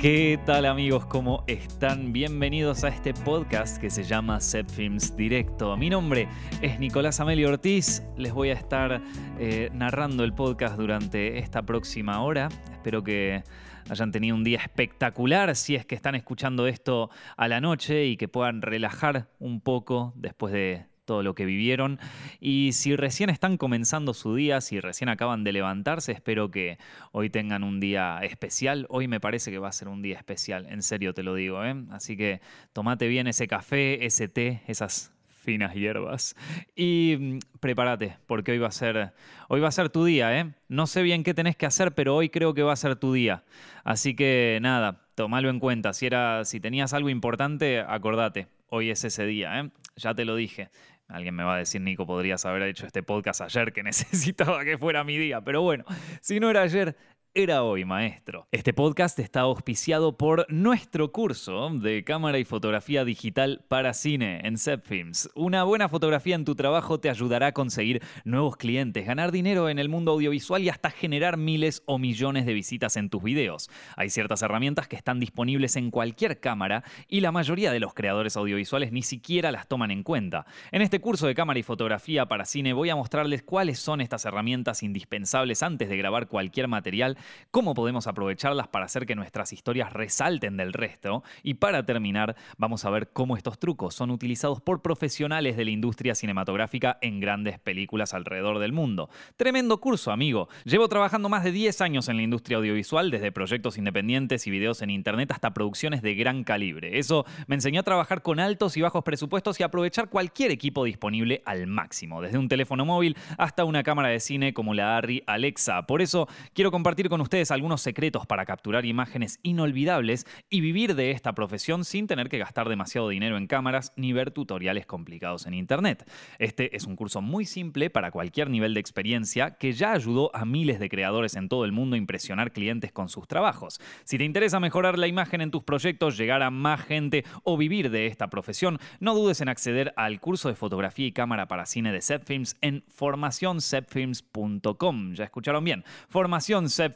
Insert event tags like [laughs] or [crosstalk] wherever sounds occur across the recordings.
¿Qué tal amigos? ¿Cómo están? Bienvenidos a este podcast que se llama Set Films Directo. Mi nombre es Nicolás Amelio Ortiz. Les voy a estar eh, narrando el podcast durante esta próxima hora. Espero que hayan tenido un día espectacular si es que están escuchando esto a la noche y que puedan relajar un poco después de todo lo que vivieron. Y si recién están comenzando su día, si recién acaban de levantarse, espero que hoy tengan un día especial. Hoy me parece que va a ser un día especial, en serio te lo digo. ¿eh? Así que tomate bien ese café, ese té, esas finas hierbas. Y mm, prepárate, porque hoy va a ser, hoy va a ser tu día, ¿eh? No sé bien qué tenés que hacer, pero hoy creo que va a ser tu día. Así que nada, tomalo en cuenta. Si, era, si tenías algo importante, acordate, hoy es ese día, ¿eh? Ya te lo dije. Alguien me va a decir, Nico, podrías haber hecho este podcast ayer que [laughs] necesitaba que fuera mi día. Pero bueno, si no era ayer, era hoy, maestro. Este podcast está auspiciado por nuestro curso de cámara y fotografía digital para cine en Films. Una buena fotografía en tu trabajo te ayudará a conseguir nuevos clientes, ganar dinero en el mundo audiovisual y hasta generar miles o millones de visitas en tus videos. Hay ciertas herramientas que están disponibles en cualquier cámara y la mayoría de los creadores audiovisuales ni siquiera las toman en cuenta. En este curso de cámara y fotografía para cine voy a mostrarles cuáles son estas herramientas indispensables antes de grabar cualquier material cómo podemos aprovecharlas para hacer que nuestras historias resalten del resto y para terminar vamos a ver cómo estos trucos son utilizados por profesionales de la industria cinematográfica en grandes películas alrededor del mundo. Tremendo curso, amigo. Llevo trabajando más de 10 años en la industria audiovisual, desde proyectos independientes y videos en internet hasta producciones de gran calibre. Eso me enseñó a trabajar con altos y bajos presupuestos y aprovechar cualquier equipo disponible al máximo, desde un teléfono móvil hasta una cámara de cine como la Arri Alexa. Por eso quiero compartir con ustedes algunos secretos para capturar imágenes inolvidables y vivir de esta profesión sin tener que gastar demasiado dinero en cámaras ni ver tutoriales complicados en Internet. Este es un curso muy simple para cualquier nivel de experiencia que ya ayudó a miles de creadores en todo el mundo a impresionar clientes con sus trabajos. Si te interesa mejorar la imagen en tus proyectos, llegar a más gente o vivir de esta profesión, no dudes en acceder al curso de fotografía y cámara para cine de Films en formacioncepfilms.com. Ya escucharon bien,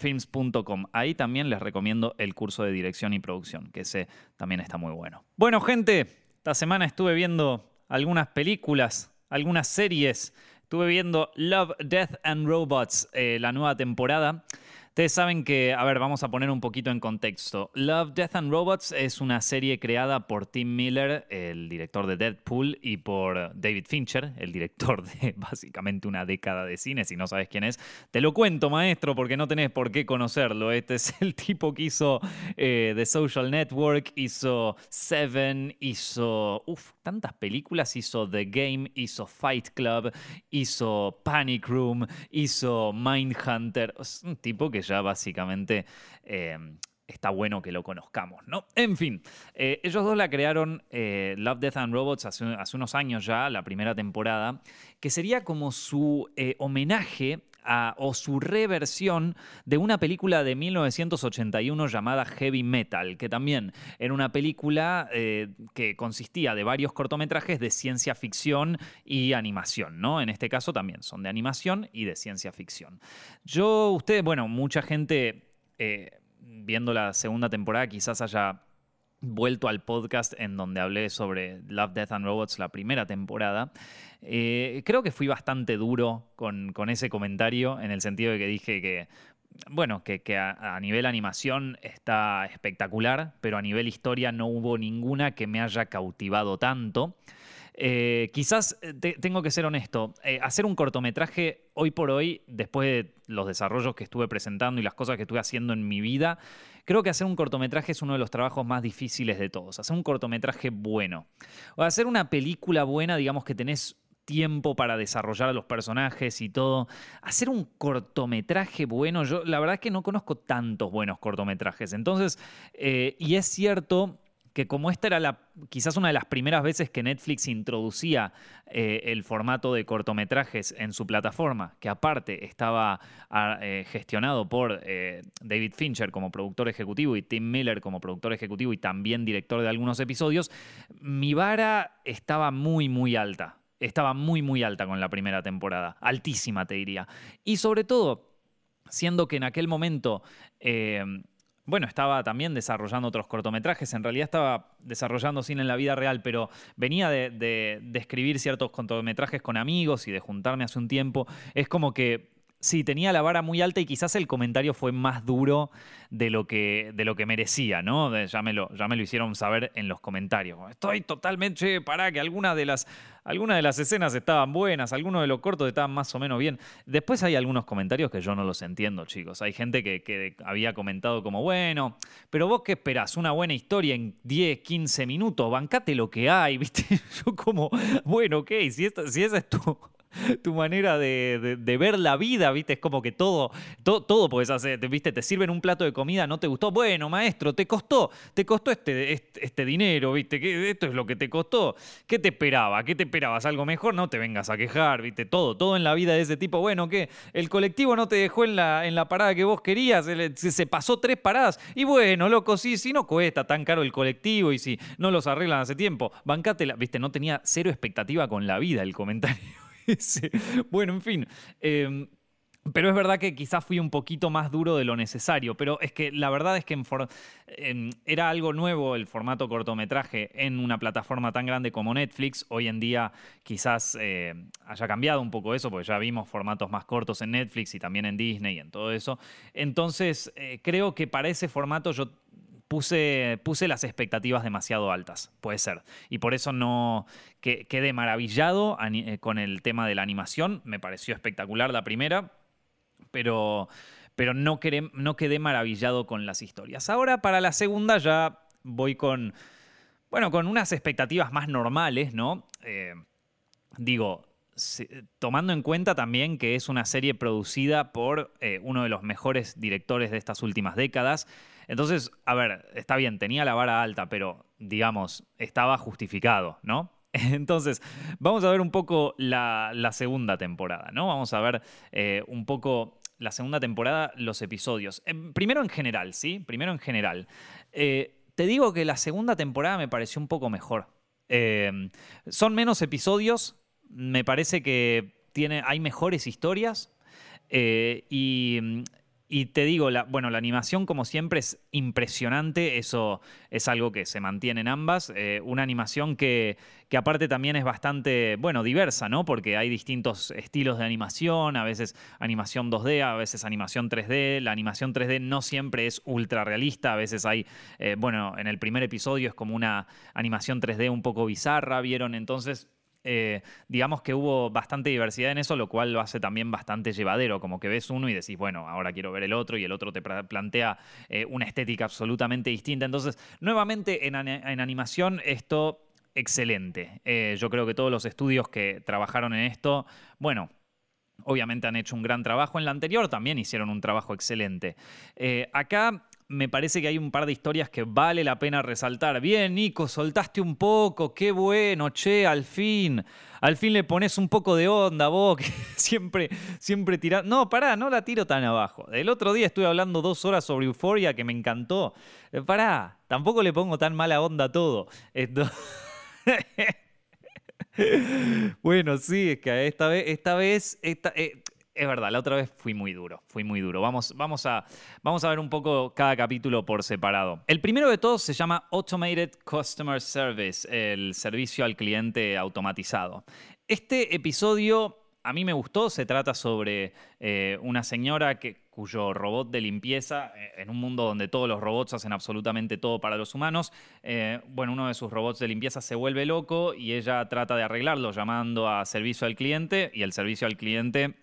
formacioncepfilms.com Ahí también les recomiendo el curso de dirección y producción, que ese también está muy bueno. Bueno, gente, esta semana estuve viendo algunas películas, algunas series. Estuve viendo Love, Death and Robots, eh, la nueva temporada. Ustedes saben que, a ver, vamos a poner un poquito en contexto. Love, Death and Robots es una serie creada por Tim Miller, el director de Deadpool, y por David Fincher, el director de [laughs] básicamente una década de cine. Si no sabes quién es, te lo cuento, maestro, porque no tenés por qué conocerlo. Este es el tipo que hizo eh, The Social Network, hizo Seven, hizo. Uf, tantas películas. Hizo The Game, hizo Fight Club, hizo Panic Room, hizo Mindhunter. Es un tipo que ya básicamente eh, está bueno que lo conozcamos, ¿no? En fin, eh, ellos dos la crearon, eh, Love, Death and Robots, hace, unos años ya, la primera temporada, que sería como su homenaje o su reversión de una película de 1981 llamada Heavy Metal, que también era una película eh, que consistía de varios cortometrajes de ciencia ficción y animación, ¿no? En este caso también son de animación y de ciencia ficción. Yo, ustedes, bueno, mucha gente eh, viendo la segunda temporada quizás haya vuelto al podcast en donde hablé sobre Love, Death and Robots la primera temporada. Eh, creo que fui bastante duro con, ese comentario en el sentido de que dije que, bueno, que, a, nivel animación está espectacular, pero a nivel historia no hubo ninguna que me haya cautivado tanto. Eh, quizás eh, tengo que ser honesto, hacer un cortometraje hoy por hoy, después de los desarrollos que estuve presentando y las cosas que estuve haciendo en mi vida, Creo que hacer un cortometraje es uno de los trabajos más difíciles de todos. Hacer un cortometraje bueno. O hacer una película buena, digamos que tenés tiempo para desarrollar a los personajes y todo. Hacer un cortometraje bueno, yo la verdad es que no conozco tantos buenos cortometrajes. Entonces, eh, y es cierto que como esta era quizás una de las primeras veces que Netflix introducía eh, el formato de cortometrajes en su plataforma, que aparte estaba ah, eh, gestionado por eh, David Fincher como productor ejecutivo y Tim Miller como productor ejecutivo y también director de algunos episodios, mi vara estaba muy, muy alta. Estaba muy, muy alta con la primera temporada. Altísima, te diría. Y sobre todo, siendo que en aquel momento bueno, estaba también desarrollando otros cortometrajes, en realidad estaba desarrollando cine en la vida real, pero venía de, escribir ciertos cortometrajes con amigos y de juntarme hace un tiempo. Es como que Sí, tenía la vara muy alta y quizás el comentario fue más duro de lo que, de lo que merecía, ¿no? Ya me, lo, ya me lo hicieron saber en los comentarios. Estoy totalmente, para que algunas de las, de las escenas estaban buenas, algunos de los cortos estaban más o menos bien. Después hay algunos comentarios que yo no los entiendo, chicos. Hay gente que, había comentado como, bueno, pero vos qué esperás, una buena historia en 10, 15 minutos, bancate lo que hay, [laughs] ¿viste? Yo como, bueno, ok, si, esto, si esa es tu [laughs] tu manera de, ver la vida, ¿viste? Es como que todo, todo, puedes hacer, ¿viste? Te sirven un plato de comida, no te gustó. Bueno, maestro, te costó, te costó este, este, este dinero, ¿viste? Que esto es lo que te costó. ¿Qué te esperaba? ¿Qué te esperabas? ¿Algo mejor? No te vengas a quejar, ¿viste? Todo, todo en la vida de ese tipo. Bueno, ¿qué? El colectivo no te dejó en la, en la parada que vos querías, se, pasó tres paradas. Y bueno, loco, sí, si no cuesta tan caro el colectivo y si no los arreglan hace tiempo, bancate ¿viste? No tenía cero expectativa con la vida el comentario. [laughs] Bueno, en fin. Em, pero es verdad que quizás fui un poquito más duro de lo necesario, pero es que la verdad es que era algo nuevo el formato cortometraje en una plataforma tan grande como Netflix. Hoy en día quizás eh, haya cambiado un poco eso, porque ya vimos formatos más cortos en Netflix y también en Disney y en todo eso. Entonces, eh, creo que para ese formato yo puse, puse las expectativas demasiado altas, puede ser. Y por eso no quedé maravillado eh, con el tema de la animación. Me pareció espectacular la primera, pero, pero no, quedé, no quedé maravillado con las historias. Ahora para la segunda ya voy con, bueno, con unas expectativas más normales, ¿no? Eh, digo, tomando en cuenta también que es una serie producida por eh, uno de los mejores directores de estas últimas décadas, entonces, a ver, está bien, tenía la vara alta, pero digamos, estaba justificado, ¿no? [laughs] Entonces, vamos a ver un poco la, segunda temporada, ¿no? Vamos a ver eh, un poco la segunda temporada, los episodios. Primero en general, ¿sí? Primero en general. Eh, te digo que la segunda temporada me pareció un poco mejor. Em, son menos episodios, me parece que tiene, hay mejores historias. Eh, y y te digo, la, bueno, la animación como siempre es impresionante, eso es algo que se mantiene en ambas, eh, una animación que, aparte también es bastante, bueno, diversa, ¿no? Porque hay distintos estilos de animación, a veces animación 2D, a veces animación 3D, la animación 3D no siempre es ultra realista, a veces hay, eh, bueno, en el primer episodio es como una animación 3D un poco bizarra, ¿vieron? Entonces eh, digamos que hubo bastante diversidad en eso, lo cual lo hace también bastante llevadero, como que ves uno y decís, bueno, ahora quiero ver el otro y el otro te plantea eh, una estética absolutamente distinta. Entonces, nuevamente en, animación esto excelente. Eh, yo creo que todos los estudios que trabajaron en esto, bueno, obviamente han hecho un gran trabajo. En la anterior también hicieron un trabajo excelente. acá me parece que hay un par de historias que vale la pena resaltar. Bien, Nico, soltaste un poco, qué bueno, che, al fin. Al fin le pones un poco de onda, vos, [laughs] que siempre, siempre tirás. No, pará, no la tiro tan abajo. El otro día estuve hablando dos horas sobre Euforia que me encantó. Eh, pará, tampoco le pongo tan mala onda a todo. Esto... [laughs] bueno, sí, es que esta vez, esta vez, eh, es verdad, la otra vez fui muy duro, fui muy duro. Vamos, vamos, a, vamos a ver un poco cada capítulo por separado. El primero de todos se llama Automated Customer Service, el servicio al cliente automatizado. Este episodio a mí me gustó, se trata sobre eh, una señora que, cuyo robot de limpieza, eh, en un mundo donde todos los robots hacen absolutamente todo para los humanos, eh, bueno, uno de sus robots de limpieza se vuelve loco y ella trata de arreglarlo llamando a servicio al cliente y el servicio al cliente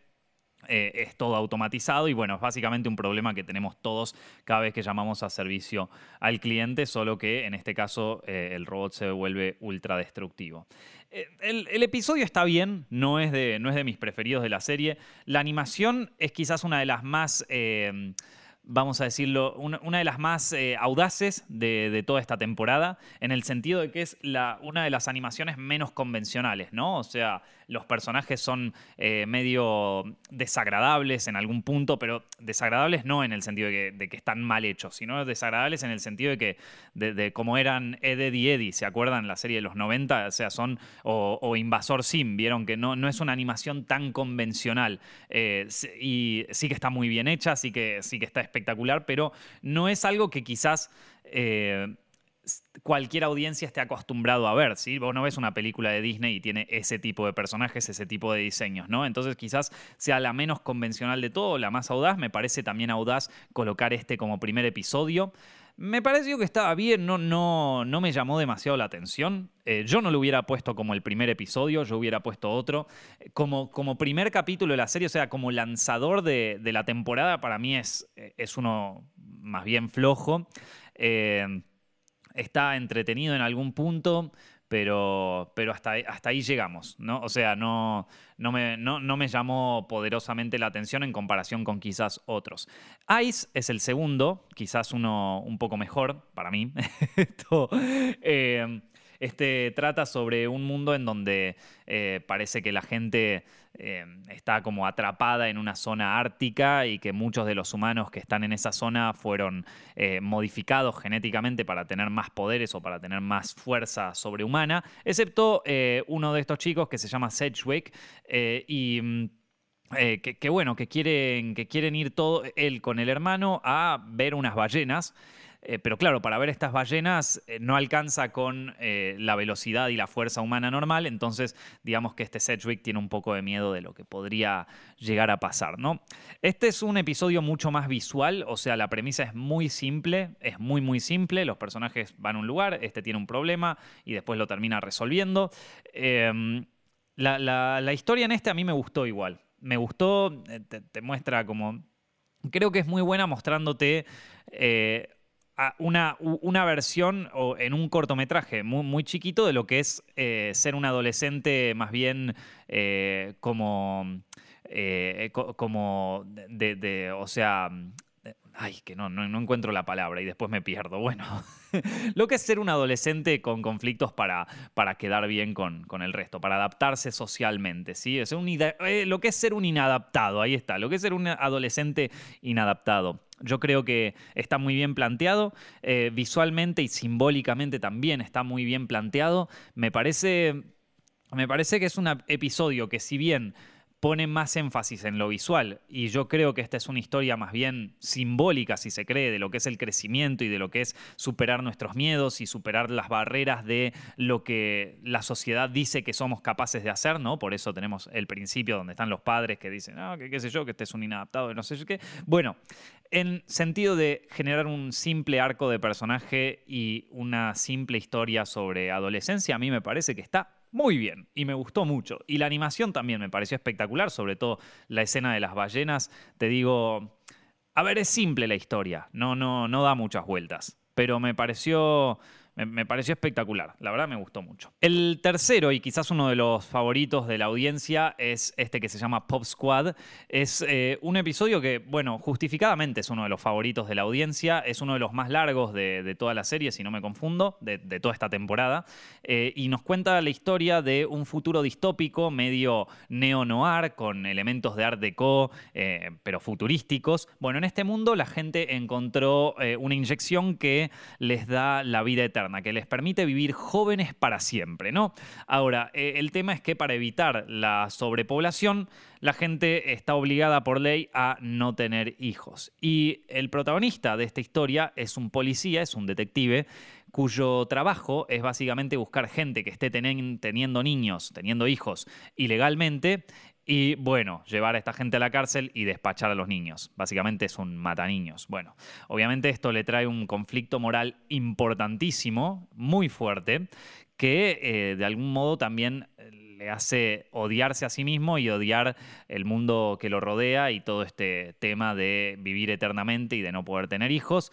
eh, es todo automatizado y bueno, es básicamente un problema que tenemos todos cada vez que llamamos a servicio al cliente, solo que en este caso eh, el robot se vuelve ultra destructivo. Eh, el, episodio está bien, no es, de, no es de mis preferidos de la serie. La animación es quizás una de las más vamos a decirlo, una, de las más eh, audaces de, toda esta temporada, en el sentido de que es una de las animaciones menos convencionales, ¿no? O sea, los personajes son eh, medio desagradables en algún punto, pero desagradables no en el sentido de que, están mal hechos, sino desagradables en el sentido de que, de, cómo eran Eddie y Eddie, ¿se acuerdan? La serie de los 90, o sea, son, o, Invasor Sim, vieron que no, no es una animación tan convencional, eh, y sí que está muy bien hecha, sí que, sí que está espectacular espectacular, pero no es algo que quizás eh, cualquier audiencia esté acostumbrado a ver, ¿sí? Vos no ves una película de Disney y tiene ese tipo de personajes, ese tipo de diseños. Entonces quizás sea la menos convencional de todo, la más audaz. Me parece también audaz colocar este como primer episodio. Me pareció que estaba bien, no, no, no me llamó demasiado la atención. Eh, yo no lo hubiera puesto como el primer episodio, yo hubiera puesto otro. Como, como primer capítulo de la serie, o sea, como lanzador de, la temporada, para mí es, es uno más bien flojo. Eh, está entretenido en algún punto, pero, pero hasta, hasta ahí llegamos, ¿no? O sea, no, no, me, no, me llamó poderosamente la atención en comparación con quizás otros. Ice es el segundo, quizás uno un poco mejor para mí. [laughs] Eh, este trata sobre un mundo en donde eh, parece que la gente eh, está como atrapada en una zona ártica y que muchos de los humanos que están en esa zona fueron eh, modificados genéticamente para tener más poderes o para tener más fuerza sobrehumana, excepto uno de estos chicos que se llama Sedgwick y... Mm, que, bueno, que quieren, que quieren ir todo él con el hermano a ver unas ballenas. Eh, pero claro, para ver estas ballenas eh, no alcanza con eh, la velocidad y la fuerza humana normal, entonces digamos que este Sedgwick tiene un poco de miedo de lo que podría llegar a pasar, ¿no? Este es un episodio mucho más visual, o sea, la premisa es muy simple, es muy muy simple, los personajes van a un lugar, este tiene un problema y después lo termina resolviendo. Em, la, historia en este a mí me gustó igual, me gustó, te, muestra como... Creo que es muy buena mostrándote una, una, versión o en un cortometraje muy, muy, chiquito de lo que es eh, ser un adolescente más bien eh, como, eh, como de, o sea, Ay, que no, no, encuentro la palabra y después me pierdo. Bueno, [laughs] lo que es ser un adolescente con conflictos para, para quedar bien con, con el resto, para adaptarse socialmente, ¿sí? Es un, lo que es ser un inadaptado, ahí está, lo que es ser un adolescente inadaptado. Yo creo que está muy bien planteado, eh, visualmente y simbólicamente también está muy bien planteado. Me parece, me parece que es un episodio que si bien pone más énfasis en lo visual y yo creo que esta es una historia más bien simbólica, si se cree, de lo que es el crecimiento y de lo que es superar nuestros miedos y superar las barreras de lo que la sociedad dice que somos capaces de hacer, ¿no? Por eso tenemos el principio donde están los padres que dicen, ah, que qué sé yo, que este es un inadaptado, no sé qué. Bueno, en sentido de generar un simple arco de personaje y una simple historia sobre adolescencia, a mí me parece que está muy bien y me gustó mucho. Y la animación también me pareció espectacular, sobre todo la escena de las ballenas. Te digo, a ver, es simple la historia, no, no, no da muchas vueltas, pero me pareció me, pareció espectacular, la verdad me gustó mucho. El tercero, y quizás uno de los favoritos de la audiencia, es este que se llama Pop Squad. Es eh, un episodio que, bueno, justificadamente es uno de los favoritos de la audiencia, es uno de los más largos de, toda la serie, si no me confundo, de, toda esta temporada, eh, y nos cuenta la historia de un futuro distópico medio neo-noir, con elementos de art deco, eh, pero futurísticos. Bueno, en este mundo la gente encontró una inyección que les da la vida eterna que les permite vivir jóvenes para siempre, ¿no? Ahora, eh, el tema es que para evitar la sobrepoblación, la gente está obligada por ley a no tener hijos. Y el protagonista de esta historia es un policía, es un detective, cuyo trabajo es básicamente buscar gente que esté teniendo niños, teniendo hijos ilegalmente y bueno, llevar a esta gente a la cárcel y despachar a los niños. Básicamente es un mata niños. Bueno, obviamente esto le trae un conflicto moral importantísimo, muy fuerte, que eh, de algún modo también eh, le hace odiarse a sí mismo y odiar el mundo que lo rodea y todo este tema de vivir eternamente y de no poder tener hijos.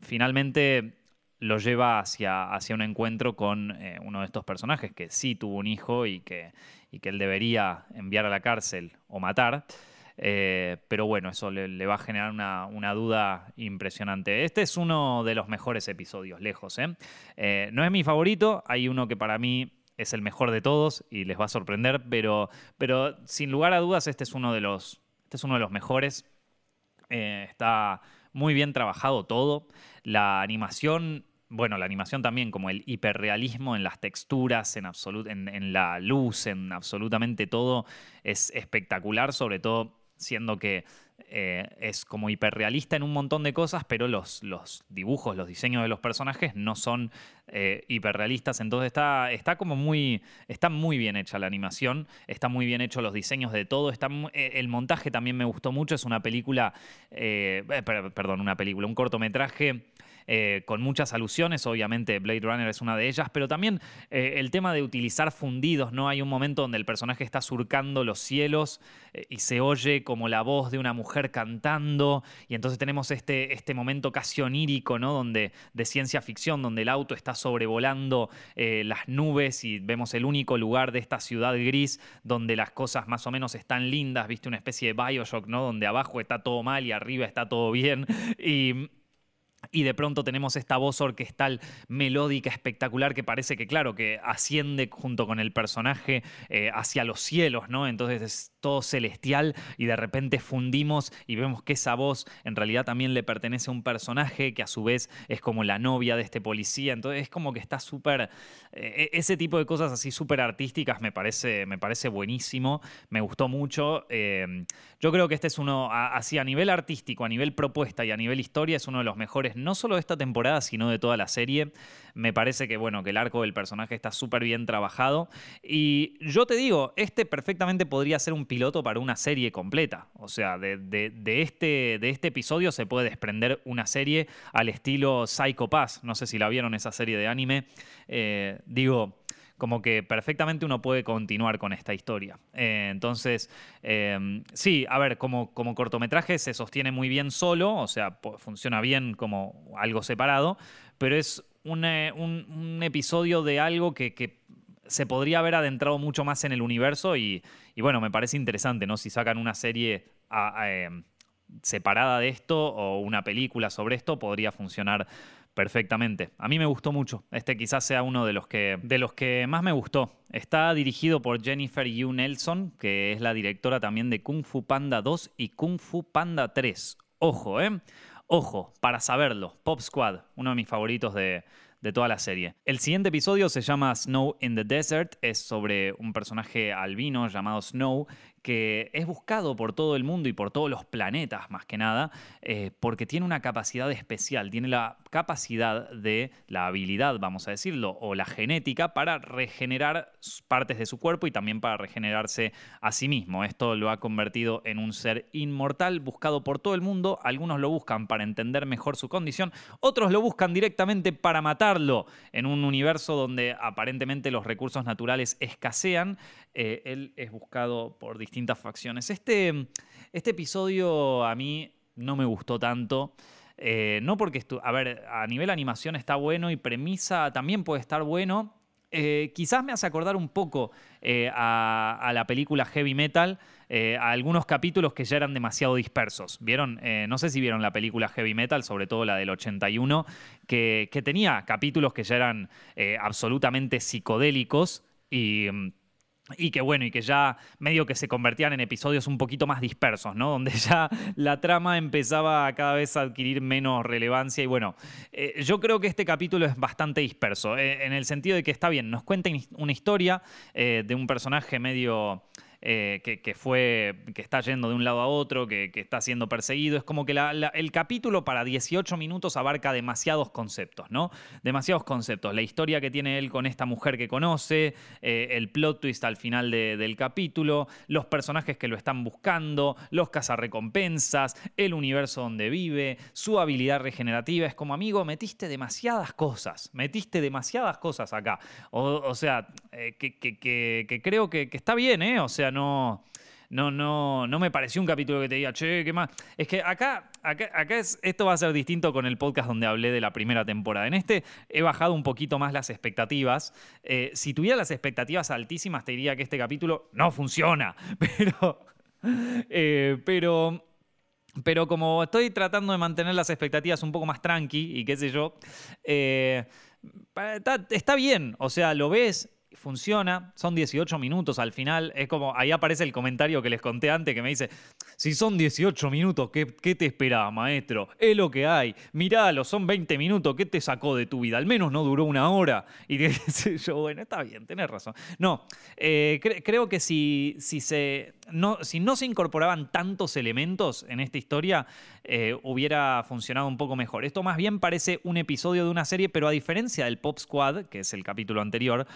Finalmente lo lleva hacia, hacia un encuentro con eh, uno de estos personajes que sí tuvo un hijo y que, y que él debería enviar a la cárcel o matar. Eh, pero bueno, eso le, va a generar una, duda impresionante. Este es uno de los mejores episodios, lejos. ¿eh? no es mi favorito, hay uno que para mí es el mejor de todos y les va a sorprender, pero, pero sin lugar a dudas este es uno de los, este es uno de los mejores. está muy bien trabajado todo. La animación bueno, la animación también, como el hiperrealismo en las texturas, en, en, la luz, en absolutamente todo, es espectacular, sobre todo siendo que eh, es como hiperrealista en un montón de cosas, pero los, dibujos, los diseños de los personajes no son eh, hiperrealistas. Entonces está, está como muy. Está muy bien hecha la animación, está muy bien hecho los diseños de todo. Está, eh, el montaje también me gustó mucho. Es una película. perdón, una película, un cortometraje eh, con muchas alusiones, obviamente Blade Runner es una de ellas, pero también eh, el tema de utilizar fundidos, ¿no? Hay un momento donde el personaje está surcando los cielos eh, y se oye como la voz de una mujer cantando, y entonces tenemos este, este momento casi onírico, ¿no? Donde, de ciencia ficción, donde el auto está sobrevolando las nubes y vemos el único lugar de esta ciudad gris donde las cosas más o menos están lindas, viste una especie de Bioshock, ¿no? Donde abajo está todo mal y arriba está todo bien. Y, y de pronto tenemos esta voz orquestal melódica espectacular que parece que, claro, que asciende junto con el personaje eh, hacia los cielos, ¿no? Entonces es todo celestial y de repente fundimos y vemos que esa voz en realidad también le pertenece a un personaje que a su vez es como la novia de este policía. Entonces es como que está súper... Eh, ese tipo de cosas así súper artísticas me parece, me parece buenísimo, me gustó mucho. Eh, yo creo que este es uno, así a nivel artístico, a nivel propuesta y a nivel historia, es uno de los mejores no solo de esta temporada, sino de toda la serie. Me parece que, bueno, que el arco del personaje está súper bien trabajado. Y yo te digo, este perfectamente podría ser un piloto para una serie completa. O sea, de, este, de este episodio se puede desprender una serie al estilo Psycho Pass. No sé si la vieron esa serie de anime. Eh, digo, como que perfectamente uno puede continuar con esta historia. Eh, entonces, em, sí, a ver, como, como cortometraje se sostiene muy bien solo, o sea, funciona bien como algo separado, pero es un, eh, episodio de algo que, se podría haber adentrado mucho más en el universo y, bueno, me parece interesante, ¿no? Si sacan una serie em, separada de esto o una película sobre esto, podría funcionar perfectamente. A mí me gustó mucho. Este quizás sea uno de los que, de los que más me gustó. Está dirigido por Jennifer Yu Nelson, que es la directora también de Kung Fu Panda 2 y Kung Fu Panda 3. Ojo, ¿eh? Ojo, para saberlo. Pop Squad, uno de mis favoritos de, de toda la serie. El siguiente episodio se llama Snow in the Desert, es sobre un personaje albino llamado Snow que es buscado por todo el mundo y por todos los planetas más que nada, eh, porque tiene una capacidad especial, tiene la capacidad de, la habilidad, vamos a decirlo, o la genética para regenerar partes de su cuerpo y también para regenerarse a sí mismo. Esto lo ha convertido en un ser inmortal, buscado por todo el mundo. Algunos lo buscan para entender mejor su condición, otros lo buscan directamente para matarlo en un universo donde aparentemente los recursos naturales escasean. Eh, él es buscado por distintas facciones. Este, este episodio a mí no me gustó tanto. Eh, no porque, a ver, a nivel animación está bueno y premisa también puede estar bueno. Eh, quizás me hace acordar un poco a, la película Heavy Metal, a algunos capítulos que ya eran demasiado dispersos. ¿Vieron? no sé si vieron la película Heavy Metal, sobre todo la del 81, que, que tenía capítulos que ya eran absolutamente psicodélicos y mm, y que bueno, y que ya medio que se convertían en episodios un poquito más dispersos, ¿no? Donde ya la trama empezaba a cada vez a adquirir menos relevancia. Y bueno, eh, yo creo que este capítulo es bastante disperso, eh, en el sentido de que está bien, nos cuenta una historia eh, de un personaje medio eh, que, fue, que está yendo de un lado a otro, que, está siendo perseguido. Es como que el capítulo para 18 minutos abarca demasiados conceptos, ¿no? Demasiados conceptos. La historia que tiene él con esta mujer que conoce, eh, el plot twist al final del capítulo, los personajes que lo están buscando, los cazarrecompensas, el universo donde vive, su habilidad regenerativa. Es como, amigo, metiste demasiadas cosas, metiste demasiadas cosas acá. O, sea, eh, que, creo que, está bien, ¿eh? O sea, no, no, no, no me pareció un capítulo que te diga, che, ¿qué más? Es que acá, acá, es, esto va a ser distinto con el podcast donde hablé de la primera temporada. En este he bajado un poquito más las expectativas. Eh, si tuviera las expectativas altísimas, te diría que este capítulo no funciona. [laughs] Pero, eh, pero, pero como estoy tratando de mantener las expectativas un poco más tranqui y qué sé yo, eh, está, está bien. O sea, lo ves funciona, son 18 minutos al final, es como, ahí aparece el comentario que les conté antes que me dice, si son 18 minutos, ¿qué, qué te esperaba, maestro? Es lo que hay, miralo, son 20 minutos, ¿qué te sacó de tu vida? Al menos no duró una hora. Y [laughs] yo, bueno, está bien, tenés razón. No, eh, creo que si, si, se, no, si no se incorporaban tantos elementos en esta historia, eh, hubiera funcionado un poco mejor. Esto más bien parece un episodio de una serie, pero a diferencia del Pop Squad, que es el capítulo anterior,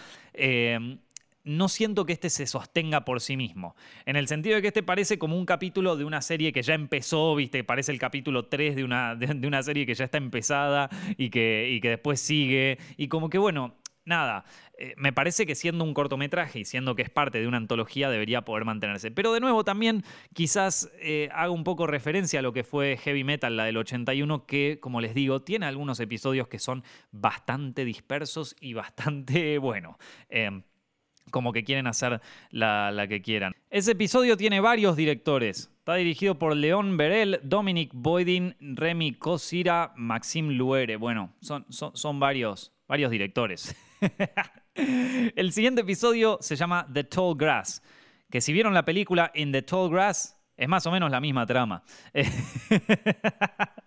no siento que este se sostenga por sí mismo. En el sentido de que este parece como un capítulo de una serie que ya empezó, ¿viste? Parece el capítulo 3 de una, de, una serie que ya está empezada y que, y que después sigue. Y como que, bueno, nada, eh, me parece que siendo un cortometraje y siendo que es parte de una antología debería poder mantenerse. Pero de nuevo también quizás eh, haga un poco referencia a lo que fue Heavy Metal, la del 81, que como les digo, tiene algunos episodios que son bastante dispersos y bastante, [laughs] bueno, em, como que quieren hacer la, que quieran. Ese episodio tiene varios directores. Está dirigido por León Berel, Dominic Boydin, Remy Cosira, Maxime Luere. Bueno, son, son, son varios, varios directores. [laughs] [laughs] El siguiente episodio se llama The Tall Grass, que si vieron la película In the Tall Grass, es más o menos la misma trama. [laughs]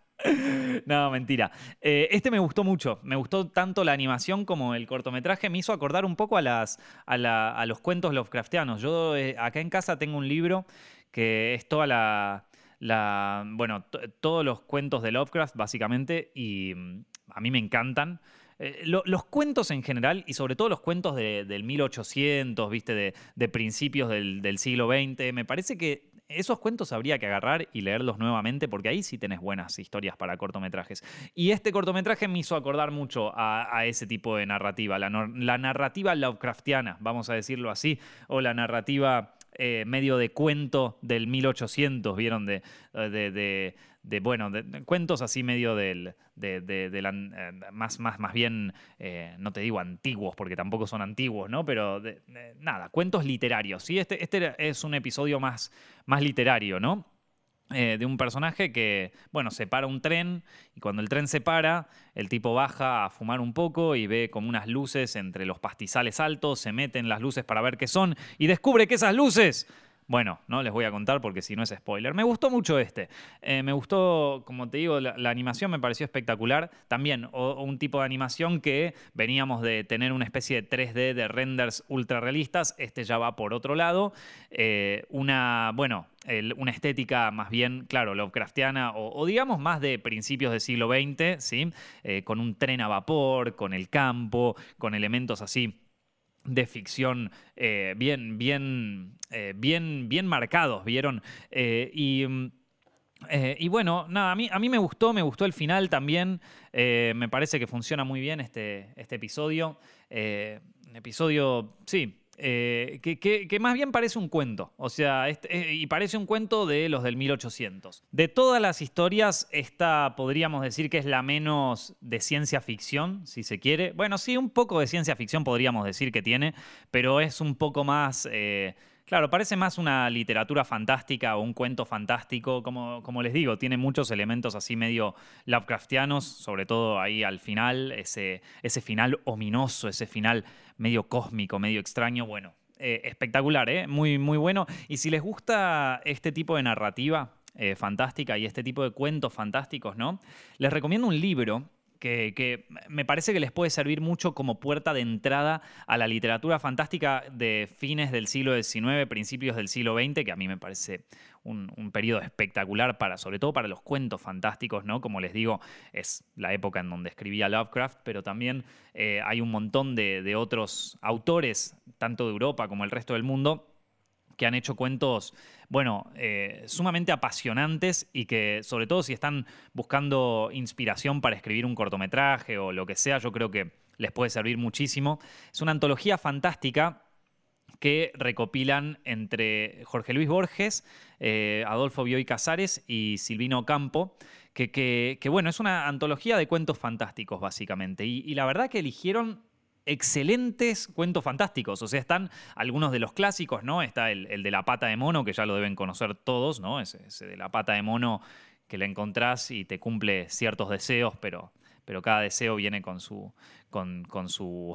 No, mentira. Eh, este me gustó mucho. Me gustó tanto la animación como el cortometraje. Me hizo acordar un poco a, las, a, los cuentos Lovecraftianos. Yo eh, acá en casa tengo un libro que es toda la. la bueno, todos los cuentos de Lovecraft, básicamente, y mm, a mí me encantan. Eh, los cuentos en general, y sobre todo los cuentos del 1800, ¿viste? De, principios del, siglo XX, me parece que esos cuentos habría que agarrar y leerlos nuevamente porque ahí sí tenés buenas historias para cortometrajes. Y este cortometraje me hizo acordar mucho a, ese tipo de narrativa, la, narrativa Lovecraftiana, vamos a decirlo así, o la narrativa eh, medio de cuento del 1800, ¿vieron? de bueno, de, cuentos así medio del, de, eh, más, más, más bien, eh, no te digo antiguos, porque tampoco son antiguos, ¿no? Pero nada, cuentos literarios. ¿sí? Este, este es un episodio más, más literario, ¿no? Eh, de un personaje que, bueno, se para un tren y cuando el tren se para, el tipo baja a fumar un poco y ve como unas luces entre los pastizales altos, se mete en las luces para ver qué son y descubre que esas luces bueno, no les voy a contar porque si no es spoiler. Me gustó mucho este. Eh, me gustó, como te digo, la, animación me pareció espectacular. También un tipo de animación que veníamos de tener una especie de 3D de renders ultra realistas. Este ya va por otro lado. Eh, una, bueno, una estética más bien, claro, Lovecraftiana o, digamos más de principios del siglo XX, ¿sí? Eh, con un tren a vapor, con el campo, con elementos así de ficción eh, bien, bien, eh, bien, bien marcados, ¿vieron? Eh, y. y bueno, nada, a mí, a mí me gustó, me gustó el final también. me parece que funciona muy bien este, este episodio. episodio, sí, eh, que, más bien parece un cuento, o sea, eh, y parece un cuento de los del 1800. De todas las historias, esta podríamos decir que es la menos de ciencia ficción, si se quiere. Bueno, sí, un poco de ciencia ficción podríamos decir que tiene, pero es un poco más... Eh, Claro, parece más una literatura fantástica o un cuento fantástico. Como, les digo, tiene muchos elementos así medio Lovecraftianos, sobre todo ahí al final, ese, ese final ominoso, ese final medio cósmico, medio extraño. Bueno, eh, espectacular, ¿eh? Muy, muy bueno. Y si les gusta este tipo de narrativa eh, fantástica y este tipo de cuentos fantásticos, ¿no? Les recomiendo un libro que, me parece que les puede servir mucho como puerta de entrada a la literatura fantástica de fines del siglo XIX, principios del siglo XX, que a mí me parece un, periodo espectacular para, sobre todo para los cuentos fantásticos, ¿no? Como les digo, es la época en donde escribía Lovecraft, pero también eh, hay un montón de otros autores, tanto de Europa como el resto del mundo, que han hecho cuentos, bueno, eh, sumamente apasionantes y que sobre todo si están buscando inspiración para escribir un cortometraje o lo que sea, yo creo que les puede servir muchísimo. Es una antología fantástica que recopilan entre Jorge Luis Borges, eh, Adolfo Bioy Casares y Silvino Campo, que, bueno, es una antología de cuentos fantásticos básicamente. y la verdad que eligieron excelentes cuentos fantásticos. O sea, están algunos de los clásicos, ¿no? Está el, de la pata de mono, que ya lo deben conocer todos, ¿no? Ese, de la pata de mono que le encontrás y te cumple ciertos deseos, pero, pero cada deseo viene con su, con, su,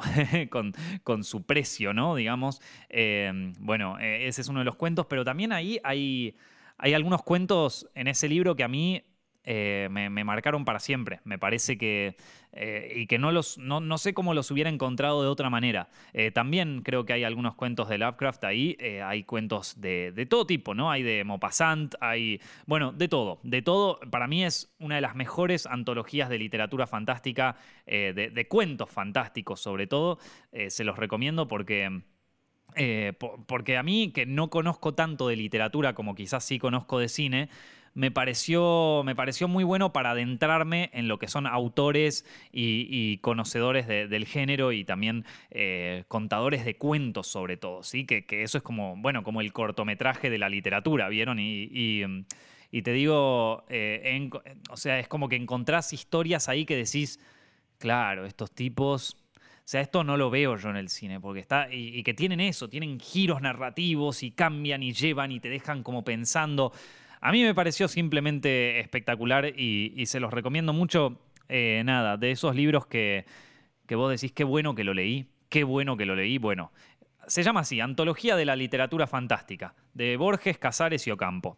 [laughs] con, su precio, ¿no? Digamos. Em, bueno, e, ese es uno de los cuentos, pero también ahí hay, hay algunos cuentos en ese libro que a mí eh, me, marcaron para siempre. Me parece que. Eh, y que no, los, no, sé cómo los hubiera encontrado de otra manera. Eh, también creo que hay algunos cuentos de Lovecraft ahí. hay cuentos de, todo tipo, ¿no? Hay de Maupassant, hay. Bueno, de todo. De todo. Para mí es una de las mejores antologías de literatura fantástica, de, cuentos fantásticos, sobre todo. se los recomiendo porque. porque a mí, que no conozco tanto de literatura como quizás sí conozco de cine, me pareció, me pareció muy bueno para adentrarme en lo que son autores y, conocedores del género y también eh, contadores de cuentos sobre todo, ¿sí? Que, eso es como, bueno, como el cortometraje de la literatura, ¿vieron? Y, te digo, eh, o sea, es como que encontrás historias ahí que decís, claro, estos tipos... O sea, esto no lo veo yo en el cine, porque está. Y, y, que tienen eso, tienen giros narrativos y cambian y llevan y te dejan como pensando. A mí me pareció simplemente espectacular y, se los recomiendo mucho. Eh, nada, de esos libros que, que vos decís, qué bueno que lo leí, qué bueno que lo leí. Bueno, se llama así, Antología de la Literatura Fantástica, de Borges, Casares y Ocampo.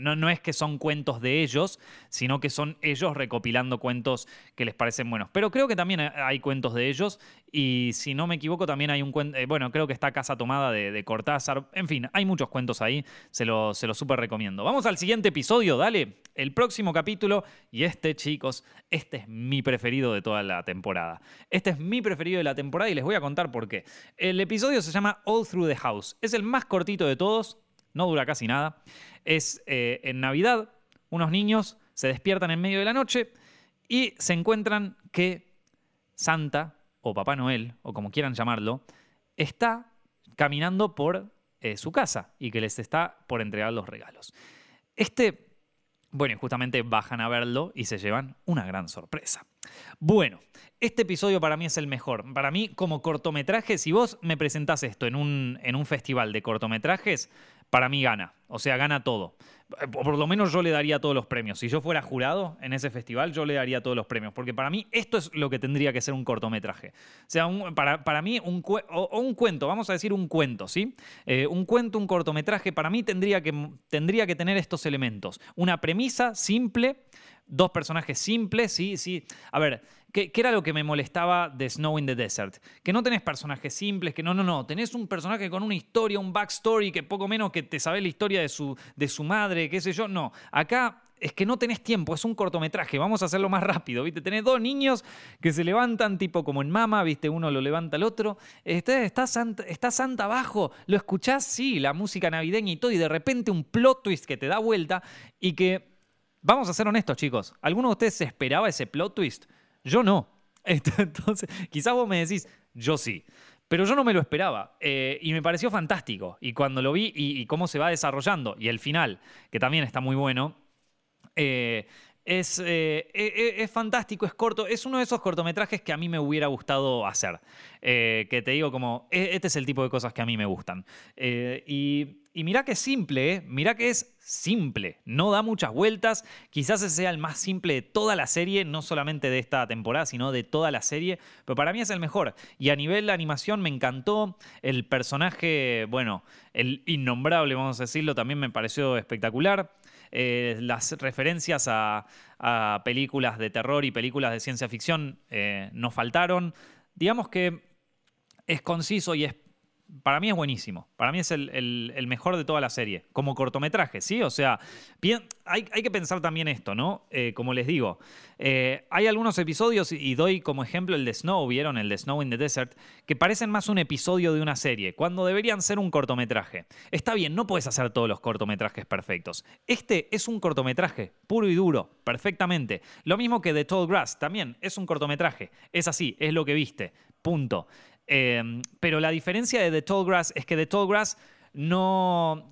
No, no, es que son cuentos de ellos, sino que son ellos recopilando cuentos que les parecen buenos. Pero creo que también hay cuentos de ellos. Y si no me equivoco, también hay un cuento. Eh, bueno, creo que está Casa Tomada de, Cortázar. En fin, hay muchos cuentos ahí. Se lo, se lo súper recomiendo. Vamos al siguiente episodio, dale. El próximo capítulo. Y este, chicos, este es mi preferido de toda la temporada. Este es mi preferido de la temporada y les voy a contar por qué. El episodio se llama All Through the House. Es el más cortito de todos no dura casi nada, es eh, en Navidad, unos niños se despiertan en medio de la noche y se encuentran que Santa, o Papá Noel, o como quieran llamarlo, está caminando por eh, su casa y que les está por entregar los regalos. Este, bueno, justamente bajan a verlo y se llevan una gran sorpresa. Bueno, este episodio para mí es el mejor. Para mí, como cortometraje, si vos me presentás esto en un, en un festival de cortometrajes, para mí gana. O sea, gana todo. Por lo menos yo le daría todos los premios. Si yo fuera jurado en ese festival, yo le daría todos los premios. Porque para mí esto es lo que tendría que ser un cortometraje. O sea, para, mí un, o, un cuento, vamos a decir un cuento, ¿sí? Eh, un cuento, un cortometraje, para mí tendría que, tendría que tener estos elementos. Una premisa simple, dos personajes simples, sí, sí. A ver, ¿qué, era lo que me molestaba de Snow in the Desert? Que no tenés personajes simples, que no, no, no, tenés un personaje con una historia, un backstory, que poco menos que te sabe la historia de su, de su madre, qué sé yo. No, acá es que no tenés tiempo, es un cortometraje, vamos a hacerlo más rápido, ¿viste? Tenés dos niños que se levantan tipo como en mama, ¿viste? Uno lo levanta al otro. Está, está, Santa, está Santa abajo, lo escuchás, sí, la música navideña y todo, y de repente un plot twist que te da vuelta y que Vamos a ser honestos, chicos. ¿Alguno de ustedes esperaba ese plot twist? Yo no. [laughs] Entonces, quizás vos me decís, yo sí. Pero yo no me lo esperaba. Eh, y me pareció fantástico. Y cuando lo vi y, cómo se va desarrollando, y el final, que también está muy bueno, eh, es, eh, e, e, es, fantástico, es corto. Es uno de esos cortometrajes que a mí me hubiera gustado hacer. que te digo como, e, este es el tipo de cosas que a mí me gustan. y y mirá que es simple, ¿eh? mirá que es simple, no da muchas vueltas, quizás ese sea el más simple de toda la serie, no solamente de esta temporada, sino de toda la serie, pero para mí es el mejor. Y a nivel de animación me encantó, el personaje, bueno, el innombrable, vamos a decirlo, también me pareció espectacular. Eh, las referencias a, películas de terror y películas de ciencia ficción eh, no faltaron. Digamos que es conciso y es para mí es buenísimo. Para mí es el, mejor de toda la serie. Como cortometraje, ¿sí? O sea, hay, que pensar también esto, ¿no? Eh, como les digo, eh, hay algunos episodios, y doy como ejemplo el de Snow, ¿vieron? El de Snow in the Desert, que parecen más un episodio de una serie, cuando deberían ser un cortometraje. Está bien, no puedes hacer todos los cortometrajes perfectos. Este es un cortometraje, puro y duro, perfectamente. Lo mismo que The Tall Grass, también es un cortometraje. Es así, es lo que viste. Punto. Em, pero la diferencia de The Tall Grass es que The Tall Grass no,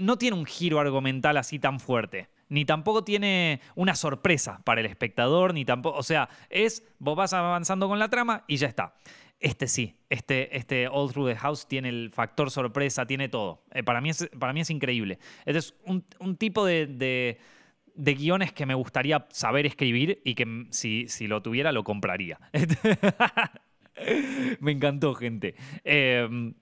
no tiene un giro argumental así tan fuerte. Ni tampoco tiene una sorpresa para el espectador, ni tampoco. O sea, es vos vas avanzando con la trama y ya está. Este sí, este, este All Through the House tiene el factor sorpresa, tiene todo. Eh, para, mí es, para mí es increíble. Este es un, tipo de de guiones que me gustaría saber escribir y que si, si lo tuviera lo compraría. [laughs] [laughs] me encantó, gente. Em,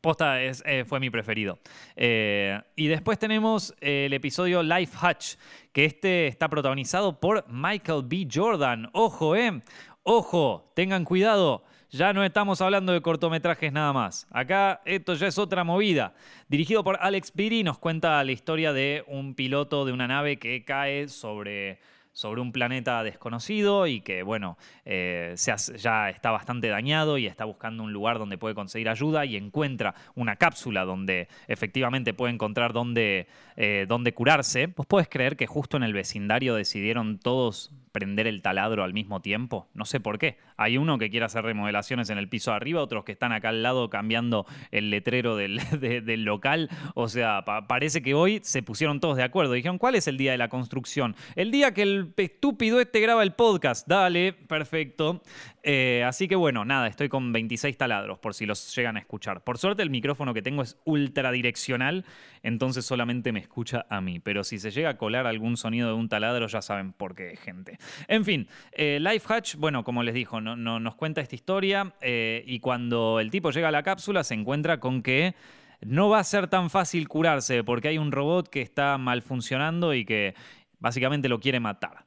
Posta es, eh, fue mi preferido. Eh, y después tenemos el episodio Life Hatch, que este está protagonizado por Michael B. Jordan. Ojo, eh. Ojo, tengan cuidado. Ya no estamos hablando de cortometrajes nada más. Acá esto ya es otra movida. Dirigido por Alex Piri, nos cuenta la historia de un piloto de una nave que cae sobre sobre un planeta desconocido y que, bueno, eh, ya está bastante dañado y está buscando un lugar donde puede conseguir ayuda y encuentra una cápsula donde efectivamente puede encontrar dónde, eh, curarse. ¿Vos podés creer que justo en el vecindario decidieron todos prender el taladro al mismo tiempo? No sé por qué. Hay uno que quiere hacer remodelaciones en el piso de arriba, otros que están acá al lado cambiando el letrero del, [laughs] local. O sea, parece que hoy se pusieron todos de acuerdo. Dijeron, ¿cuál es el día de la construcción? El día que el estúpido este graba el podcast. Dale, perfecto. Eh, así que bueno, nada, estoy con 26 taladros por si los llegan a escuchar. Por suerte el micrófono que tengo es ultra direccional, entonces solamente me escucha a mí. Pero si se llega a colar algún sonido de un taladro, ya saben por qué, gente. En fin, eh, Life Hatch, bueno, como les dijo, no, nos cuenta esta historia eh, y cuando el tipo llega a la cápsula se encuentra con que no va a ser tan fácil curarse porque hay un robot que está mal funcionando y que básicamente lo quiere matar.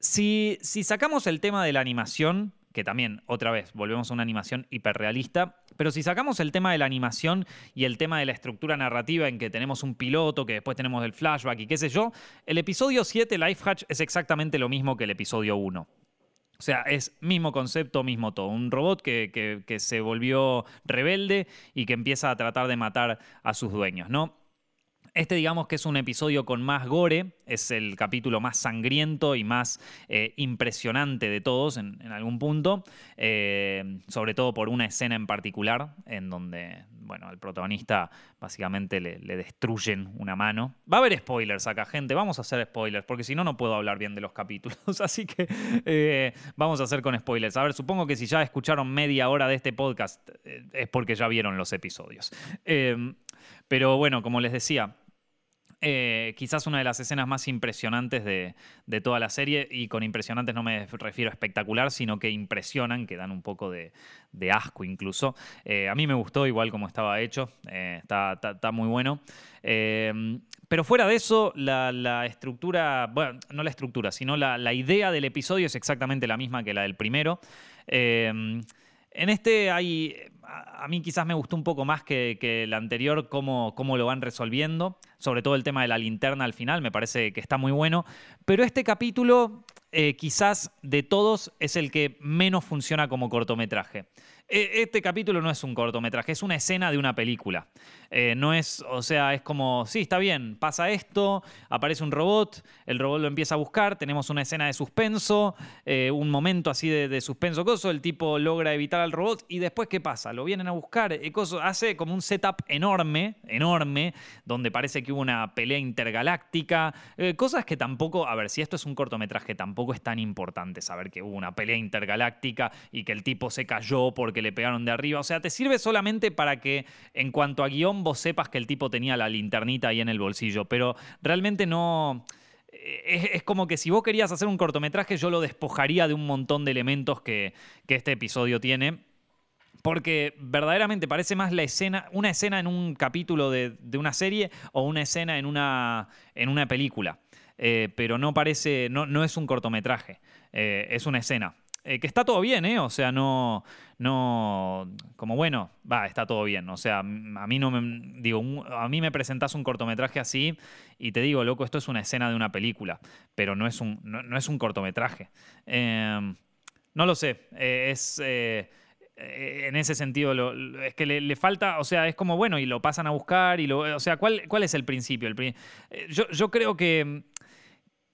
Si, si sacamos el tema de la animación, que también, otra vez, volvemos a una animación hiperrealista. Pero si sacamos el tema de la animación y el tema de la estructura narrativa en que tenemos un piloto, que después tenemos el flashback y qué sé yo, el episodio 7, Life Hatch, es exactamente lo mismo que el episodio 1. O sea, es mismo concepto, mismo todo. Un robot que, que se volvió rebelde y que empieza a tratar de matar a sus dueños, ¿no? Este digamos que es un episodio con más gore, es el capítulo más sangriento y más eh, impresionante de todos en, algún punto, eh, sobre todo por una escena en particular en donde, bueno, al protagonista básicamente le, destruyen una mano. Va a haber spoilers acá, gente, vamos a hacer spoilers, porque si no, no puedo hablar bien de los capítulos, [laughs] así que eh, vamos a hacer con spoilers. A ver, supongo que si ya escucharon media hora de este podcast es porque ya vieron los episodios. Pero bueno, como les decía, eh, quizás una de las escenas más impresionantes de, toda la serie, y con impresionantes no me refiero a espectacular, sino que impresionan, que dan un poco de, asco incluso. Eh, a mí me gustó igual como estaba hecho, eh, está, muy bueno. pero fuera de eso, la, estructura, bueno, no la estructura, sino la, idea del episodio es exactamente la misma que la del primero. en este hay a mí quizás me gustó un poco más que, el anterior cómo, cómo, lo van resolviendo, sobre todo el tema de la linterna al final, me parece que está muy bueno, pero este capítulo eh, quizás de todos es el que menos funciona como cortometraje. E, este capítulo no es un cortometraje, es una escena de una película. Eh, no es, o sea, es como, sí, está bien, pasa esto, aparece un robot, el robot lo empieza a buscar, tenemos una escena de suspenso, eh, un momento así de, suspenso, coso, el tipo logra evitar al robot y después, ¿qué pasa? Lo vienen a buscar, eh, hace como un setup enorme, enorme, donde parece que hubo una pelea intergaláctica, cosas que tampoco, a ver, si esto es un cortometraje, tampoco es tan importante saber que hubo una pelea intergaláctica y que el tipo se cayó porque le pegaron de arriba, o sea, te sirve solamente para que en cuanto a guion vos sepas que el tipo tenía la linternita ahí en el bolsillo, pero realmente no... Eh, es, como que si vos querías hacer un cortometraje, yo lo despojaría de un montón de elementos que, este episodio tiene. Porque verdaderamente parece más la escena, una escena en un capítulo de, una serie o una escena en una, en una película. Eh, pero no parece, no, no, es un cortometraje, eh, es una escena. Que está todo bien, ¿eh? O sea, no, no, como bueno, va, está todo bien. O sea, a mí no me, digo, a mí me presentás un cortometraje así y te digo, loco, esto es una escena de una película, pero no es un, no, es un cortometraje. Em, no lo sé, eh, es... Eh, en ese sentido, es que le, falta, o sea, es como, bueno, y lo pasan a buscar, y lo, o sea, ¿cuál, cuál es el principio? El, eh, yo, yo creo que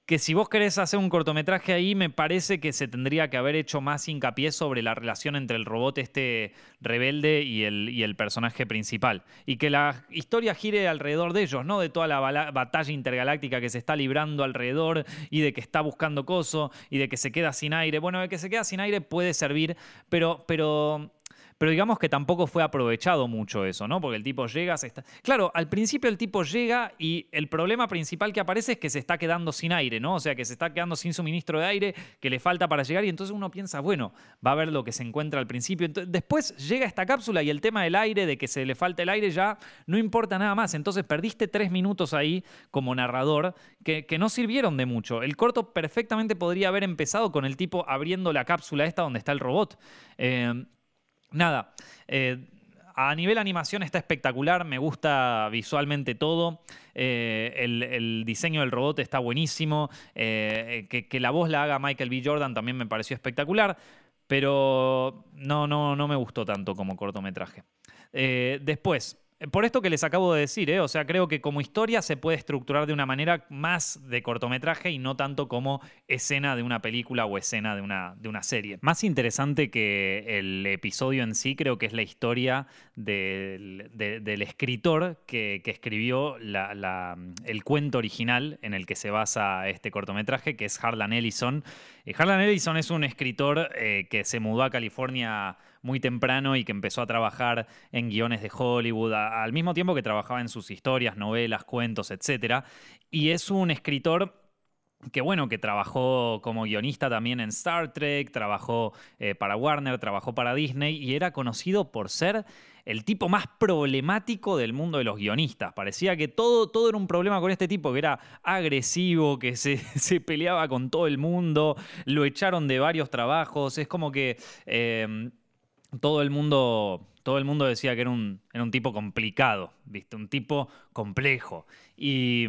que si vos querés hacer un cortometraje ahí, me parece que se tendría que haber hecho más hincapié sobre la relación entre el robot este rebelde y el, y el personaje principal. Y que la historia gire alrededor de ellos, ¿no? De toda la batalla intergaláctica que se está librando alrededor y de que está buscando coso y de que se queda sin aire. Bueno, de que se queda sin aire puede servir, pero, pero pero digamos que tampoco fue aprovechado mucho eso, ¿no? Porque el tipo llega, se está... Claro, al principio el tipo llega y el problema principal que aparece es que se está quedando sin aire, ¿no? O sea, que se está quedando sin suministro de aire, que le falta para llegar y entonces uno piensa, bueno, va a ver lo que se encuentra al principio. después llega esta cápsula y el tema del aire, de que se le falta el aire, ya no importa nada más. Entonces perdiste tres minutos ahí como narrador que, no sirvieron de mucho. El corto perfectamente podría haber empezado con el tipo abriendo la cápsula esta donde está el robot. Eh, nada, eh, a nivel animación está espectacular, me gusta visualmente todo. Eh, el, diseño del robot está buenísimo. Eh, que, la voz la haga Michael B. Jordan también me pareció espectacular. Pero no, no, no me gustó tanto como cortometraje. después, por esto que les acabo de decir, ¿eh? o sea, creo que como historia se puede estructurar de una manera más de cortometraje y no tanto como escena de una película o escena de una, de una serie. Más interesante que el episodio en sí, creo que es la historia del, escritor que, escribió el cuento original en el que se basa este cortometraje, que es Harlan Ellison. Y Harlan Ellison es un escritor eh, que se mudó a California muy temprano y que empezó a trabajar en guiones de Hollywood, al mismo tiempo que trabajaba en sus historias, novelas, cuentos, etc. Y es un escritor que bueno, que trabajó como guionista también en Star Trek, trabajó eh, para Warner, trabajó para Disney y era conocido por ser el tipo más problemático del mundo de los guionistas. Parecía que todo, todo era un problema con este tipo, que era agresivo, que se, [laughs] peleaba con todo el mundo, lo echaron de varios trabajos, es como que... Eh, todo el mundo, todo el mundo decía que era un, un tipo complicado, ¿viste? Un tipo complejo. Y,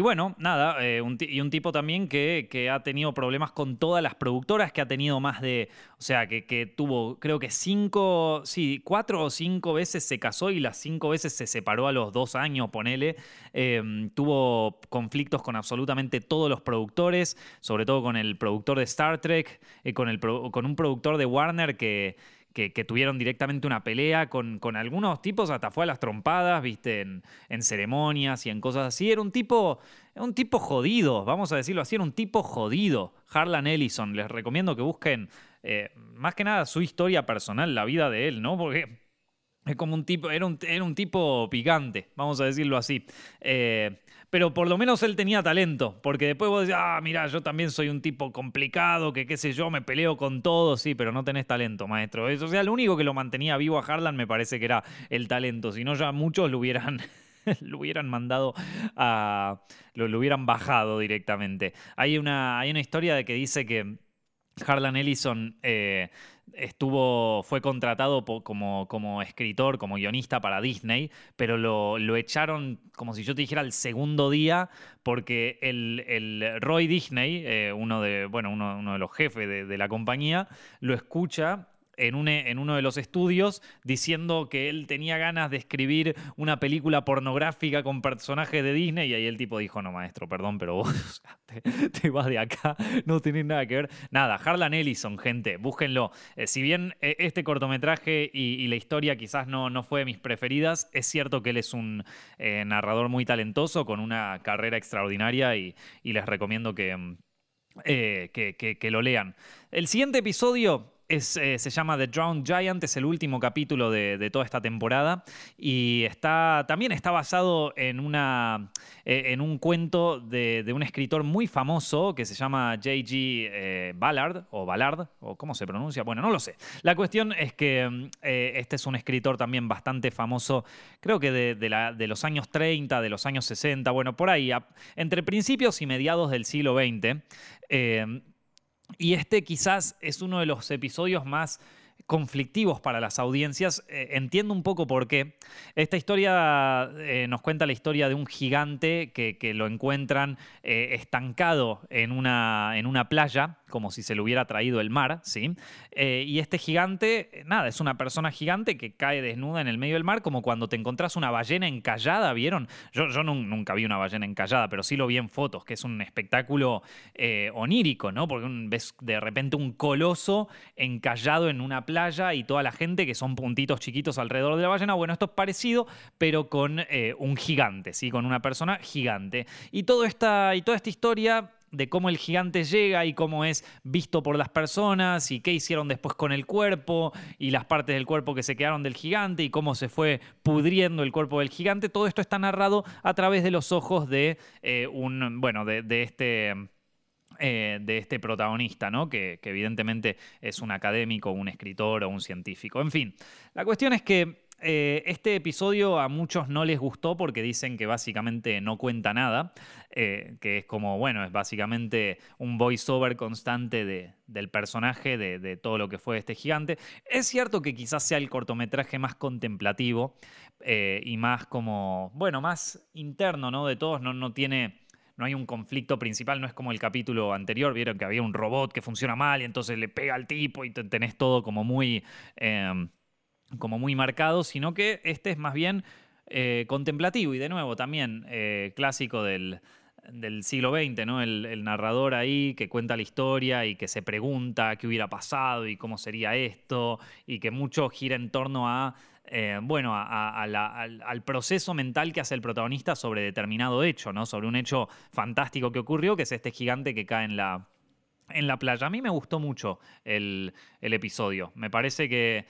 bueno, nada, eh, y un tipo también que, ha tenido problemas con todas las productoras, que ha tenido más de, o sea, que, tuvo, creo que cinco, sí, cuatro o cinco veces se casó y las cinco veces se separó a los dos años, ponele. Em, tuvo conflictos con absolutamente todos los productores, sobre todo con el productor de Star Trek, eh, con, el, con un productor de Warner que que, tuvieron directamente una pelea con, con, algunos tipos, hasta fue a las trompadas, viste, en, en, ceremonias y en cosas así. Era un tipo, un tipo jodido, vamos a decirlo así, era un tipo jodido. Harlan Ellison, les recomiendo que busquen eh, más que nada su historia personal, la vida de él, ¿no? Porque es como un tipo, era un, era un tipo picante, vamos a decirlo así. Eh, pero por lo menos él tenía talento, porque después vos decís, ah, mira, yo también soy un tipo complicado, que qué sé yo, me peleo con todo, sí, pero no tenés talento, maestro. Eso, o sea, lo único que lo mantenía vivo a Harlan me parece que era el talento, si no ya muchos lo hubieran... [laughs] lo hubieran mandado a. Lo, hubieran bajado directamente. Hay una, hay una historia de que dice que Harlan Ellison eh, estuvo, fue contratado como, como, escritor, como guionista para Disney, pero lo, echaron, como si yo te dijera, el segundo día, porque el, Roy Disney, eh, uno, de, bueno, uno, de los jefes de la compañía, lo escucha en, uno de los estudios diciendo que él tenía ganas de escribir una película pornográfica con personajes de Disney y ahí el tipo dijo, no maestro, perdón, pero vos [laughs] te, vas de acá, no tenés nada que ver. Nada, Harlan Ellison, gente, búsquenlo. Eh, si bien eh, este cortometraje y, la historia quizás no, no fue de mis preferidas, es cierto que él es un eh, narrador muy talentoso con una carrera extraordinaria y, les recomiendo que... que, lo lean. El siguiente episodio eh, se llama The Drowned Giant, es el último capítulo de, toda esta temporada y está, también está basado en, una, eh, en un cuento de, un escritor muy famoso que se llama J.G. Eh, Ballard, o Ballard, o cómo se pronuncia, bueno, no lo sé. La cuestión es que este es un escritor también bastante famoso, creo que de, de, los años 30, de los años 60, bueno, por ahí, entre principios y mediados del siglo XX. Y este quizás es uno de los episodios más conflictivos para las audiencias. Eh, entiendo un poco por qué. Esta historia eh, nos cuenta la historia de un gigante que, lo encuentran eh, estancado en una, en una playa como si se le hubiera traído el mar, ¿sí? Eh, y este gigante, nada, es una persona gigante que cae desnuda en el medio del mar, como cuando te encontrás una ballena encallada, ¿vieron? Yo, nunca vi una ballena encallada, pero sí lo vi en fotos, que es un espectáculo eh, onírico, ¿no? Porque ves de repente un coloso encallado en una playa y toda la gente que son puntitos chiquitos alrededor de la ballena. Bueno, esto es parecido, pero con eh, un gigante, ¿sí? Con una persona gigante. Y, todo esta, y toda esta historia de cómo el gigante llega y cómo es visto por las personas y qué hicieron después con el cuerpo y las partes del cuerpo que se quedaron del gigante y cómo se fue pudriendo el cuerpo del gigante. Todo esto está narrado a través de los ojos de eh, un, bueno, de, este... Eh, de este protagonista, ¿no? Que, que, evidentemente es un académico, un escritor o un científico. En fin, la cuestión es que eh, este episodio a muchos no les gustó porque dicen que básicamente no cuenta nada, eh, que es como, bueno, es básicamente un voiceover constante de, del personaje, de, todo lo que fue este gigante. Es cierto que quizás sea el cortometraje más contemplativo eh, y más como, bueno, más interno, ¿no? De todos, no, no tiene no hay un conflicto principal, no es como el capítulo anterior, vieron que había un robot que funciona mal y entonces le pega al tipo y tenés todo como muy como muy marcado, sino que este es más bien eh, contemplativo y de nuevo también eh, clásico del, siglo XX, ¿no? El, narrador ahí que cuenta la historia y que se pregunta qué hubiera pasado y cómo sería esto y que mucho gira en torno a, eh, bueno, al, proceso mental que hace el protagonista sobre determinado hecho, ¿no? Sobre un hecho fantástico que ocurrió, que es este gigante que cae en la, en la playa. A mí me gustó mucho el, el episodio. Me parece que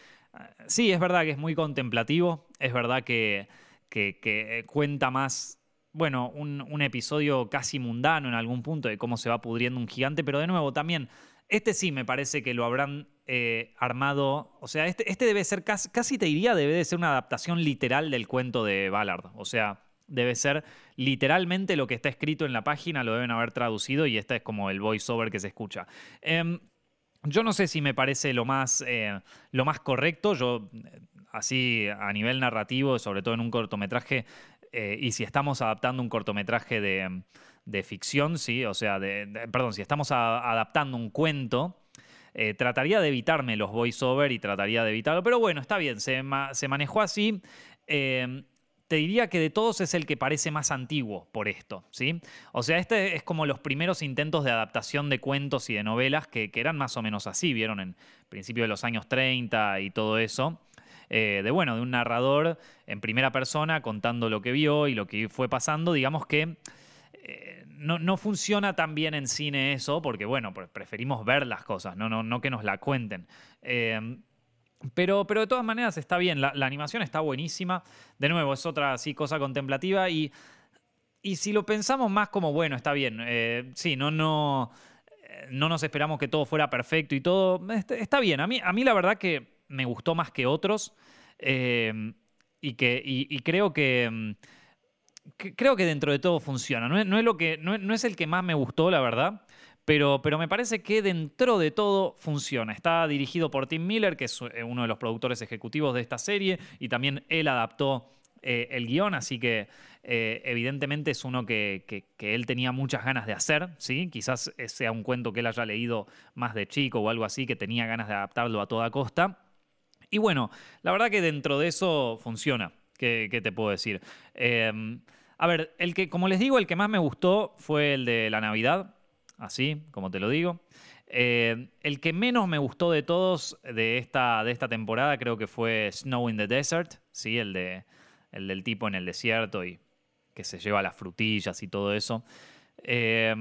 Sí, es verdad que es muy contemplativo, es verdad que, que, cuenta más, bueno, un, episodio casi mundano en algún punto de cómo se va pudriendo un gigante, pero de nuevo también, este sí me parece que lo habrán eh, armado, o sea, este, este debe ser, casi, casi te diría, debe de ser una adaptación literal del cuento de Ballard, o sea, debe ser literalmente lo que está escrito en la página, lo deben haber traducido y este es como el voiceover que se escucha. Em, yo no sé si me parece lo más, eh, lo más correcto. Yo, así a nivel narrativo, sobre todo en un cortometraje, eh, y si estamos adaptando un cortometraje de, ficción, sí, o sea, de, perdón, si estamos adaptando un cuento, eh, trataría de evitarme los voiceover y trataría de evitarlo. Pero bueno, está bien, se, se manejó así te diría que de todos es el que parece más antiguo por esto, ¿sí? O sea, este es como los primeros intentos de adaptación de cuentos y de novelas que, eran más o menos así, vieron en principio de los años 30 y todo eso. Eh, de bueno, de un narrador en primera persona contando lo que vio y lo que fue pasando, digamos que eh, no, funciona tan bien en cine eso, porque bueno, preferimos ver las cosas, no, no, no que nos la cuenten. Eh, pero, pero de todas maneras está bien, la, animación está buenísima. De nuevo, es otra así cosa contemplativa y, y si lo pensamos más como, bueno, está bien, eh, sí, no, no, eh, no nos esperamos que todo fuera perfecto y todo, está, bien. A mí, a mí la verdad que me gustó más que otros eh, y, que, y, creo mm, que, creo que dentro de todo funciona. No es, lo que, no es el que más me gustó, la verdad. Pero, pero, me parece que dentro de todo funciona. Está dirigido por Tim Miller, que es eh, uno de los productores ejecutivos de esta serie, y también él adaptó eh, el guion, así que eh, evidentemente es uno que, él tenía muchas ganas de hacer, ¿sí? Quizás sea un cuento que él haya leído más de chico o algo así, que tenía ganas de adaptarlo a toda costa. Y bueno, la verdad que dentro de eso funciona. ¿Qué, te puedo decir? A ver, el que, como les digo, el que más me gustó fue el de la Navidad así como te lo digo. Eh, el que menos me gustó de todos de esta, de esta temporada creo que fue Snow in the Desert, ¿sí? el, de, el del tipo en el desierto y que se lleva las frutillas y todo eso. Eh,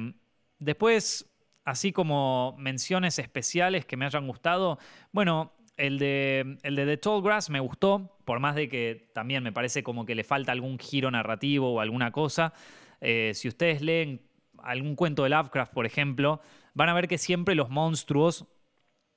después, así como menciones especiales que me hayan gustado, bueno, el de, el de The Tall Grass me gustó, por más de que también me parece como que le falta algún giro narrativo o alguna cosa. Eh, si ustedes leen algún cuento de Lovecraft, por ejemplo, van a ver que siempre los monstruos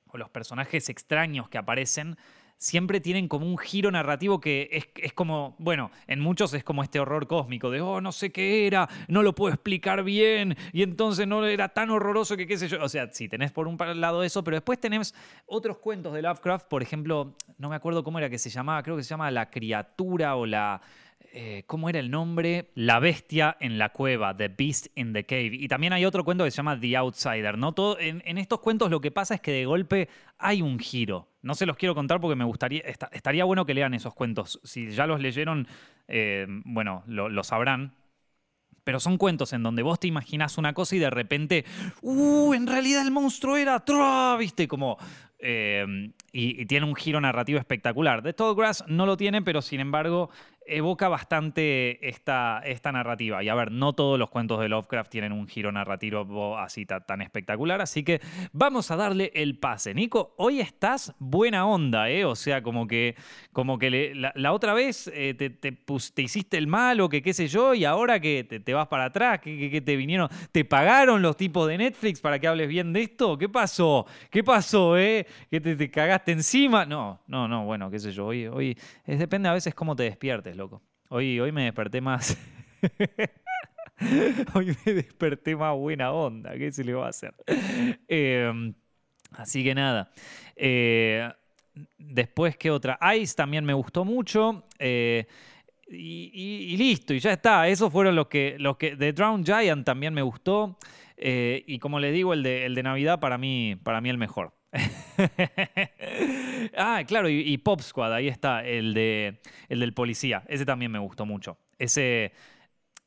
o los personajes extraños que aparecen siempre tienen como un giro narrativo que es, como, bueno, en muchos es como este horror cósmico de, oh, no sé qué era, no lo puedo explicar bien, y entonces no era tan horroroso que qué sé yo. O sea, sí, tenés por un lado eso, pero después tenés otros cuentos de Lovecraft, por ejemplo, no me acuerdo cómo era que se llamaba, creo que se llama La criatura o la... Eh, ¿cómo era el nombre? La bestia en la cueva, The Beast in the Cave. Y también hay otro cuento que se llama The Outsider, ¿no? Todo, en, estos cuentos lo que pasa es que de golpe hay un giro. No se los quiero contar porque me gustaría, estaría bueno que lean esos cuentos. Si ya los leyeron, eh, bueno, lo, sabrán. Pero son cuentos en donde vos te imaginas una cosa y de repente, ¡uh! En realidad el monstruo era Troa, ¿viste? Como. Eh, y, tiene un giro narrativo espectacular. The Tall Grass no lo tiene, pero sin embargo, evoca bastante esta, esta narrativa. Y a ver, no todos los cuentos de Lovecraft tienen un giro narrativo así tan espectacular, así que vamos a darle el pase. Nico, hoy estás buena onda, ¿eh? O sea, como que, como que la, otra vez eh, te, te, hiciste el mal o que qué sé yo, y ahora que te, vas para atrás, que, te vinieron, te pagaron los tipos de Netflix para que hables bien de esto. ¿Qué pasó? ¿Qué pasó, eh? ¿Que te, cagaste encima? No, no, no, bueno, qué sé yo. Hoy, hoy depende a veces cómo te despiertes, loco. Hoy, hoy me desperté más. [laughs] hoy me desperté más buena onda. ¿Qué se le va a hacer? Em, así que nada. Eh, después, ¿qué otra? Ice también me gustó mucho. Eh, y, listo, y ya está. Esos fueron los que. Los que The Drown Giant también me gustó. Eh, y como les digo, el de, el de Navidad para mí, para mí el mejor. [laughs] ah, claro, y, Pop Squad, ahí está, el, de, el del policía. Ese también me gustó mucho. Ese,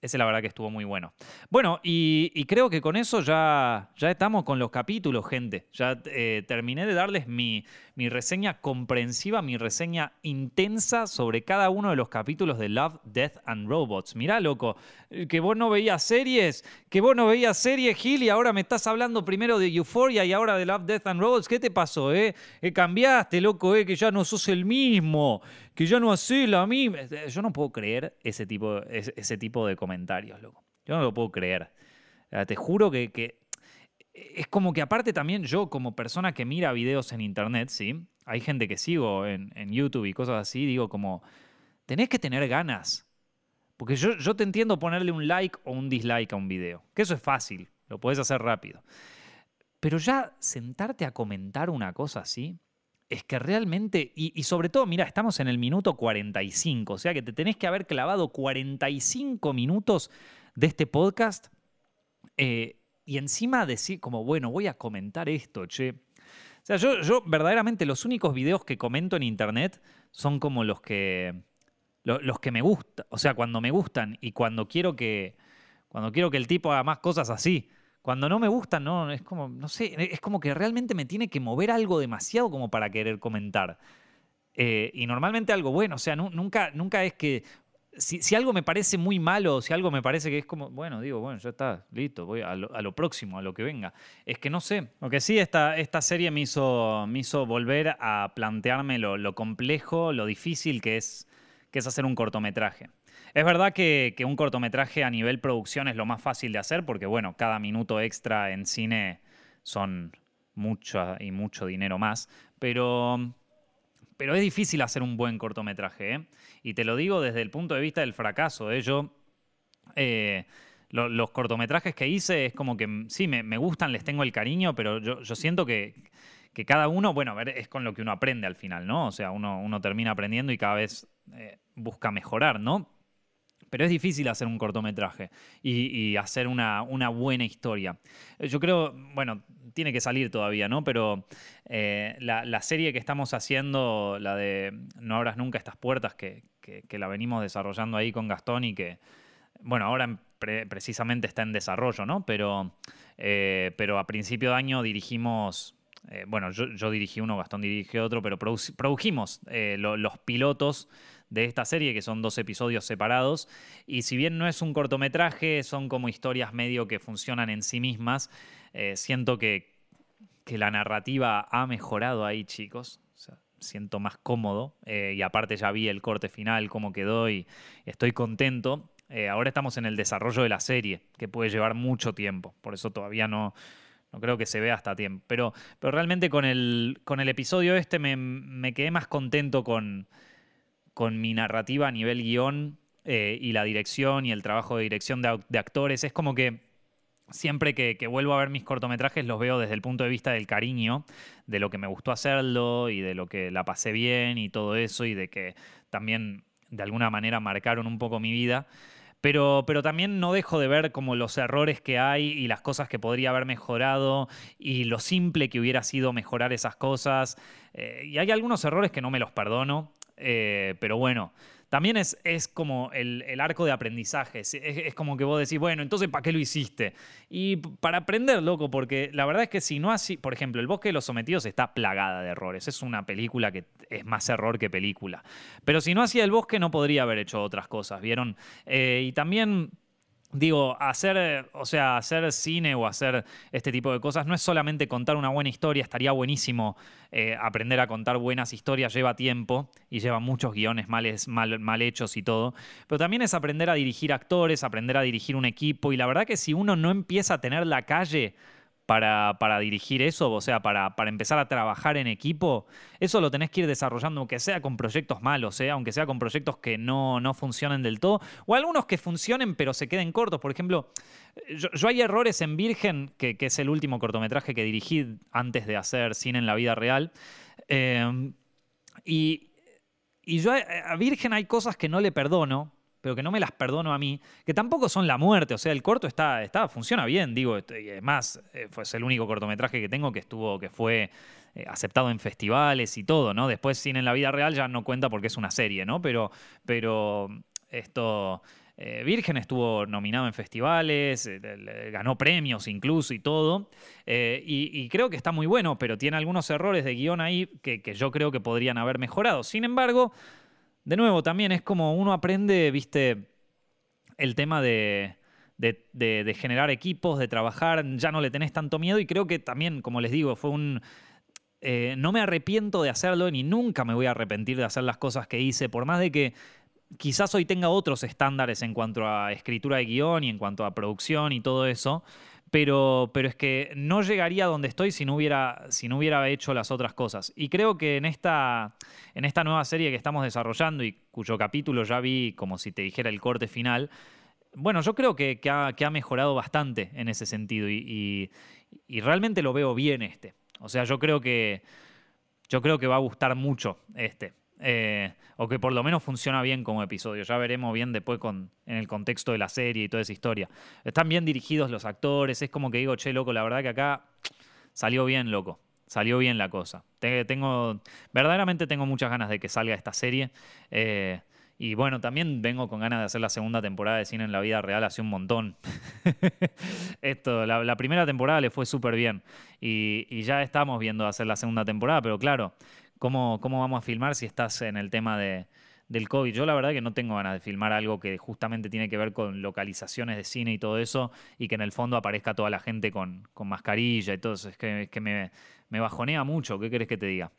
ese la verdad que estuvo muy bueno. Bueno, y, creo que con eso ya, ya estamos con los capítulos, gente. Ya eh, terminé de darles mi, mi reseña comprensiva, mi reseña intensa sobre cada uno de los capítulos de Love, Death and Robots. Mirá, loco, que vos no veías series, que vos no veías series, Gil, y ahora me estás hablando primero de Euphoria y ahora de Love, Death and Robots. ¿Qué te pasó, eh? eh cambiaste, loco, eh, que ya no sos el mismo, que ya no haces la misma. Yo no puedo creer ese tipo, ese, tipo de comentarios, loco. Yo no lo puedo creer. Te juro que, es como que aparte también yo como persona que mira videos en internet, ¿sí? Hay gente que sigo en, YouTube y cosas así, digo como, tenés que tener ganas. Porque yo, yo te entiendo ponerle un like o un dislike a un video, que eso es fácil, lo puedes hacer rápido. Pero ya sentarte a comentar una cosa así, es que realmente, y, sobre todo, mira, estamos en el minuto 45, o sea que te tenés que haber clavado 45 minutos de este podcast eh, y encima decir como, bueno, voy a comentar esto, che. O sea, yo, yo verdaderamente los únicos videos que comento en internet son como los que, los, que me gustan. O sea, cuando me gustan y cuando quiero que, cuando quiero que el tipo haga más cosas así. Cuando no me gustan, no, es como, no sé, es como que realmente me tiene que mover algo demasiado como para querer comentar. Eh, y normalmente algo bueno, o sea, nunca, nunca es que si, algo me parece muy malo, si algo me parece que es como, bueno, digo, bueno, ya está, listo, voy a lo, próximo, a lo que venga. Es que no sé. Lo que sí, esta, esta serie me hizo, me hizo volver a plantearme lo, complejo, lo difícil que es, que es hacer un cortometraje. Es verdad que, que, un cortometraje a nivel producción es lo más fácil de hacer porque, bueno, cada minuto extra en cine son mucho y mucho dinero más, pero pero es difícil hacer un buen cortometraje, ¿eh? Y te lo digo desde el punto de vista del fracaso, ¿eh? Yo, eh, los cortometrajes que hice es como que, sí, me, gustan, les tengo el cariño, pero yo, siento que, cada uno, bueno, a ver, es con lo que uno aprende al final, ¿no? O sea, uno, uno termina aprendiendo y cada vez eh, busca mejorar, ¿no? Pero es difícil hacer un cortometraje y, hacer una, buena historia. Yo creo, bueno, tiene que salir todavía, ¿no? Pero eh, la, serie que estamos haciendo, la de No abras nunca estas puertas, que, la venimos desarrollando ahí con Gastón y que, bueno, ahora precisamente está en desarrollo, ¿no? Pero, eh, pero a principio de año dirigimos eh, bueno, yo, dirigí uno, Gastón dirigió otro, pero produjimos los pilotos de esta serie, que son dos episodios separados. Y si bien no es un cortometraje, son como historias medio que funcionan en sí mismas. Eh, siento que, la narrativa ha mejorado ahí, chicos. siento más cómodo. Eh, y aparte ya vi el corte final, cómo quedó y estoy contento. Eh, ahora estamos en el desarrollo de la serie, que puede llevar mucho tiempo. Por eso todavía no, no creo que se vea hasta tiempo. Pero, pero realmente con el, con el episodio este me, quedé más contento con, con mi narrativa a nivel guion y la dirección y el trabajo de dirección de actores. Es como que siempre que, vuelvo a ver mis cortometrajes los veo desde el punto de vista del cariño, de lo que me gustó hacerlo y de lo que la pasé bien y todo eso y de que también de alguna manera marcaron un poco mi vida. Pero, pero también no dejo de ver como los errores que hay y las cosas que podría haber mejorado y lo simple que hubiera sido mejorar esas cosas. Eh, y hay algunos errores que no me los perdono, eh, pero bueno, también es, es como el, arco de aprendizaje. Es, es, como que vos decís, bueno, entonces, ¿para qué lo hiciste? Y para aprender, loco, porque la verdad es que si no así, por ejemplo, El bosque de los sometidos está plagada de errores. Es una película que es más error que película. Pero si no hacía el bosque, no podría haber hecho otras cosas, ¿vieron? Eh, y también Digo, hacer, o sea, hacer cine o hacer este tipo de cosas no es solamente contar una buena historia, estaría buenísimo eh, aprender a contar buenas historias, lleva tiempo y lleva muchos guiones mal, mal hechos y todo, pero también es aprender a dirigir actores, aprender a dirigir un equipo y la verdad que si uno no empieza a tener la calle para, dirigir eso, o sea, para, para, empezar a trabajar en equipo, eso lo tenés que ir desarrollando, aunque sea con proyectos malos, ¿eh? aunque sea con proyectos que no, no funcionen del todo, o algunos que funcionen pero se queden cortos. Por ejemplo, yo, hay errores en Virgen, que, es el último cortometraje que dirigí antes de hacer cine en la vida real. Eh, y, y yo a Virgen hay cosas que no le perdono, pero que no me las perdono a mí, que tampoco son la muerte, o sea, el corto está, está funciona bien, digo, este, y además eh, fue el único cortometraje que tengo que estuvo, que fue eh, aceptado en festivales y todo, ¿no? Después Cine en la vida real ya no cuenta porque es una serie, ¿no? Pero, pero esto... Eh, Virgen estuvo nominado en festivales, ganó premios incluso y todo. y, creo que está muy bueno, pero tiene algunos errores de guion ahí que yo creo que podrían haber mejorado. Sin embargo, de nuevo, también es como uno aprende, viste, el tema de, generar equipos, de trabajar, ya no le tenés tanto miedo y creo que también, como les digo, fue un... Eh, no me arrepiento de hacerlo ni nunca me voy a arrepentir de hacer las cosas que hice, por más de que quizás hoy tenga otros estándares en cuanto a escritura de guion y en cuanto a producción y todo eso, pero, pero es que no llegaría a donde estoy si no, hubiera, si no hubiera hecho las otras cosas. Y creo que en esta, en esta nueva serie que estamos desarrollando y cuyo capítulo ya vi como si te dijera el corte final, bueno, yo creo que, ha, mejorado bastante en ese sentido y, y, realmente lo veo bien este. O sea, yo creo que, yo creo que va a gustar mucho este. Eh, o que por lo menos funciona bien como episodio. Ya veremos bien después con, en el contexto de la serie y toda esa historia. Están bien dirigidos los actores, es como que digo, che, loco, la verdad que acá salió bien, loco. Salió bien la cosa. Tengo, verdaderamente tengo muchas ganas de que salga esta serie. Eh, y bueno, también vengo con ganas de hacer la segunda temporada de cine en la vida real hace un montón. [laughs] Esto, la, primera temporada le fue súper bien. Y, y, ya estamos viendo hacer la segunda temporada, pero claro, ¿Cómo, vamos a filmar si estás en el tema de, del COVID? Yo la verdad que no tengo ganas de filmar algo que justamente tiene que ver con localizaciones de cine y todo eso y que en el fondo aparezca toda la gente con, mascarilla y todo eso. Es que, que me, bajonea mucho, ¿qué querés que te diga?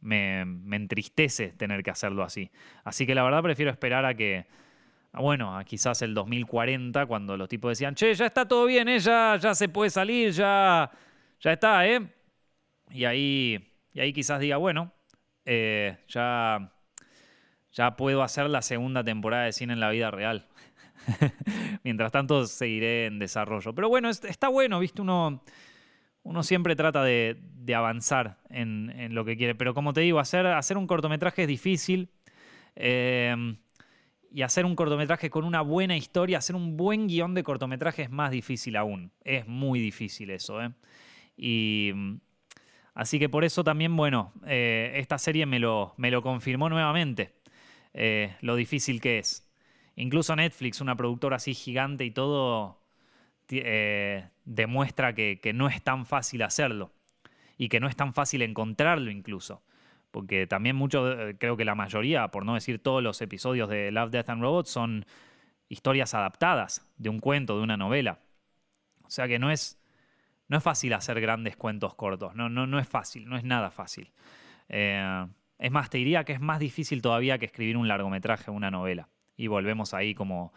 Me, entristece tener que hacerlo así. Así que la verdad prefiero esperar a que, bueno, a quizás el 2040, cuando los tipos decían, che, ya está todo bien, ¿eh? ya, ya se puede salir, ya, ya está, ¿eh? Y ahí, y ahí quizás diga, bueno, eh, ya, ya puedo hacer la segunda temporada de cine en la vida real. [laughs] Mientras tanto, seguiré en desarrollo. Pero bueno, está bueno, ¿viste? Uno, uno siempre trata de, avanzar en, lo que quiere. Pero como te digo, hacer, hacer un cortometraje es difícil. Em, y hacer un cortometraje con una buena historia, hacer un buen guion de cortometraje es más difícil aún. Es muy difícil eso. ¿eh? Y Así que por eso también, bueno, eh, esta serie me lo, me lo confirmó nuevamente, eh, lo difícil que es. Incluso Netflix, una productora así gigante y todo, eh, demuestra que, no es tan fácil hacerlo y que no es tan fácil encontrarlo incluso. Porque también muchos, creo que la mayoría, por no decir todos los episodios de Love, Death and Robots, son historias adaptadas de un cuento, de una novela. O sea que no es, no es fácil hacer grandes cuentos cortos, no, no, no es fácil, no es nada fácil. Eh, es más, te diría que es más difícil todavía que escribir un largometraje una novela. Y volvemos ahí como,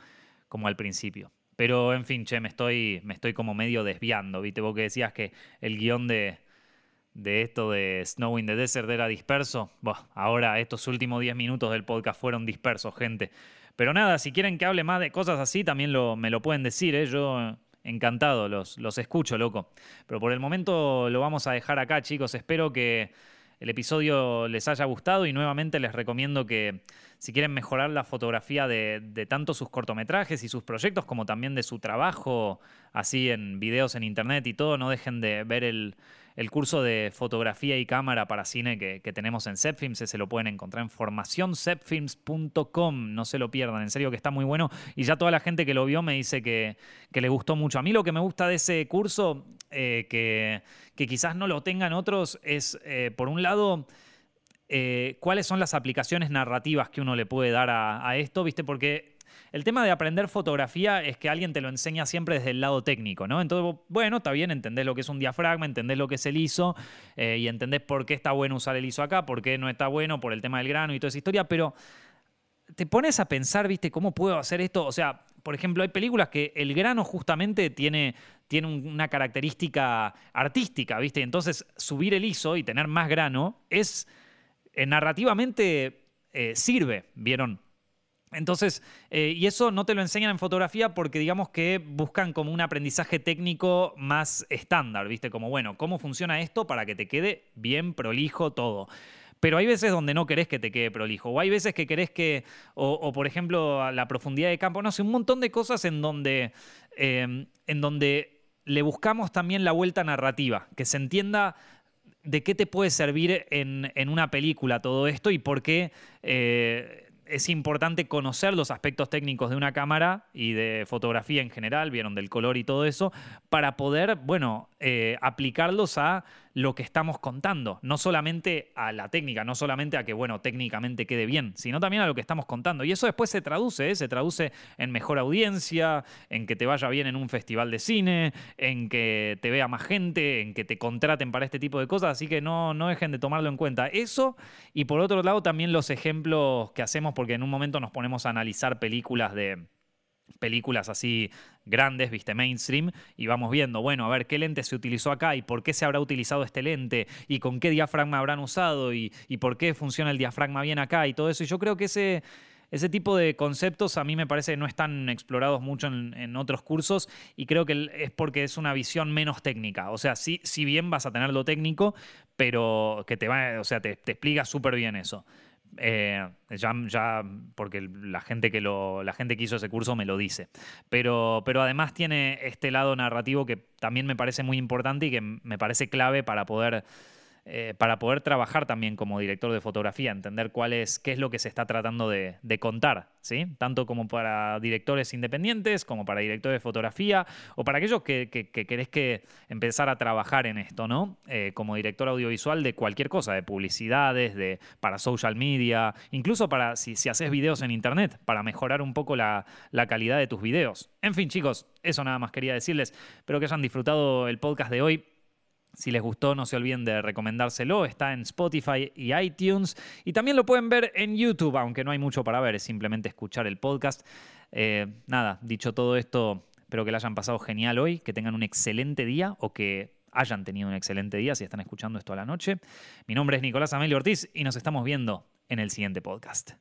como al principio. Pero en fin, che, me estoy, me estoy como medio desviando, ¿viste? Vos que decías que el guion de, de esto de Snow in the Desert era disperso. ahora estos últimos 10 minutos del podcast fueron dispersos, gente. Pero nada, si quieren que hable más de cosas así, también lo, me lo pueden decir, ¿eh? Yo encantado, los, los escucho, loco. Pero por el momento lo vamos a dejar acá, chicos. Espero que el episodio les haya gustado y nuevamente les recomiendo que si quieren mejorar la fotografía de, tanto sus cortometrajes y sus proyectos como también de su trabajo así en videos en internet y todo, no dejen de ver el, el curso de fotografía y cámara para cine que, tenemos en Zepfilms, se lo pueden encontrar en formacionzepfilms.com, no se lo pierdan, en serio que está muy bueno y ya toda la gente que lo vio me dice que, le gustó mucho. A mí lo que me gusta de ese curso, eh, que, quizás no lo tengan otros, es eh, por un lado... Eh, cuáles son las aplicaciones narrativas que uno le puede dar a, a esto, ¿viste? Porque el tema de aprender fotografía es que alguien te lo enseña siempre desde el lado técnico, ¿no? Entonces, bueno, está bien, entendés lo que es un diafragma, entendés lo que es el ISO eh, y entendés por qué está bueno usar el ISO acá, por qué no está bueno por el tema del grano y toda esa historia, pero te pones a pensar, ¿viste? ¿Cómo puedo hacer esto? O sea, por ejemplo, hay películas que el grano justamente tiene, tiene una característica artística, ¿viste? Entonces, subir el ISO y tener más grano es eh, narrativamente eh, sirve, ¿vieron? Entonces, eh, y eso no te lo enseñan en fotografía porque digamos que buscan como un aprendizaje técnico más estándar, ¿viste? Como, bueno, ¿cómo funciona esto para que te quede bien prolijo todo? Pero hay veces donde no querés que te quede prolijo, o hay veces que querés que, o, por ejemplo, la profundidad de campo, no sé, un montón de cosas en donde, em, en donde le buscamos también la vuelta narrativa, que se entienda de qué te puede servir en, una película todo esto y por qué... Eh, es importante conocer los aspectos técnicos de una cámara y de fotografía en general, vieron del color y todo eso, para poder, bueno, eh, aplicarlos a lo que estamos contando, no solamente a la técnica, no solamente a que, bueno, técnicamente quede bien, sino también a lo que estamos contando. Y eso después se traduce, ¿eh? se traduce en mejor audiencia, en que te vaya bien en un festival de cine, en que te vea más gente, en que te contraten para este tipo de cosas, así que no, no dejen de tomarlo en cuenta. Eso, y por otro lado también los ejemplos que hacemos, porque en un momento nos ponemos a analizar películas de películas así grandes, viste, mainstream, y vamos viendo, bueno, a ver qué lente se utilizó acá y por qué se habrá utilizado este lente y con qué diafragma habrán usado y, por qué funciona el diafragma bien acá y todo eso. Y yo creo que ese, ese tipo de conceptos a mí me parece no están explorados mucho en, otros cursos y creo que es porque es una visión menos técnica. O sea, sí, si bien vas a tener lo técnico, pero que te va, o sea, te, te explica súper bien eso. Eh, ya, ya, porque la gente, que lo, la gente que hizo ese curso me lo dice. Pero, pero además tiene este lado narrativo que también me parece muy importante y que me parece clave para poder eh, para poder trabajar también como director de fotografía, entender cuál es, qué es lo que se está tratando de, contar, ¿sí? Tanto como para directores independientes, como para directores de fotografía, o para aquellos que, querés que empezar a trabajar en esto, ¿no? Eh, como director audiovisual de cualquier cosa, de publicidades, de, para social media, incluso para si, si haces videos en internet, para mejorar un poco la, la calidad de tus videos. En fin, chicos, eso nada más quería decirles. Espero que hayan disfrutado el podcast de hoy. Si les gustó, no se olviden de recomendárselo. Está en Spotify y iTunes. Y también lo pueden ver en YouTube, aunque no hay mucho para ver, es simplemente escuchar el podcast. Eh, nada, dicho todo esto, espero que lo hayan pasado genial hoy, que tengan un excelente día o que hayan tenido un excelente día si están escuchando esto a la noche. Mi nombre es Nicolás Amelio Ortiz y nos estamos viendo en el siguiente podcast.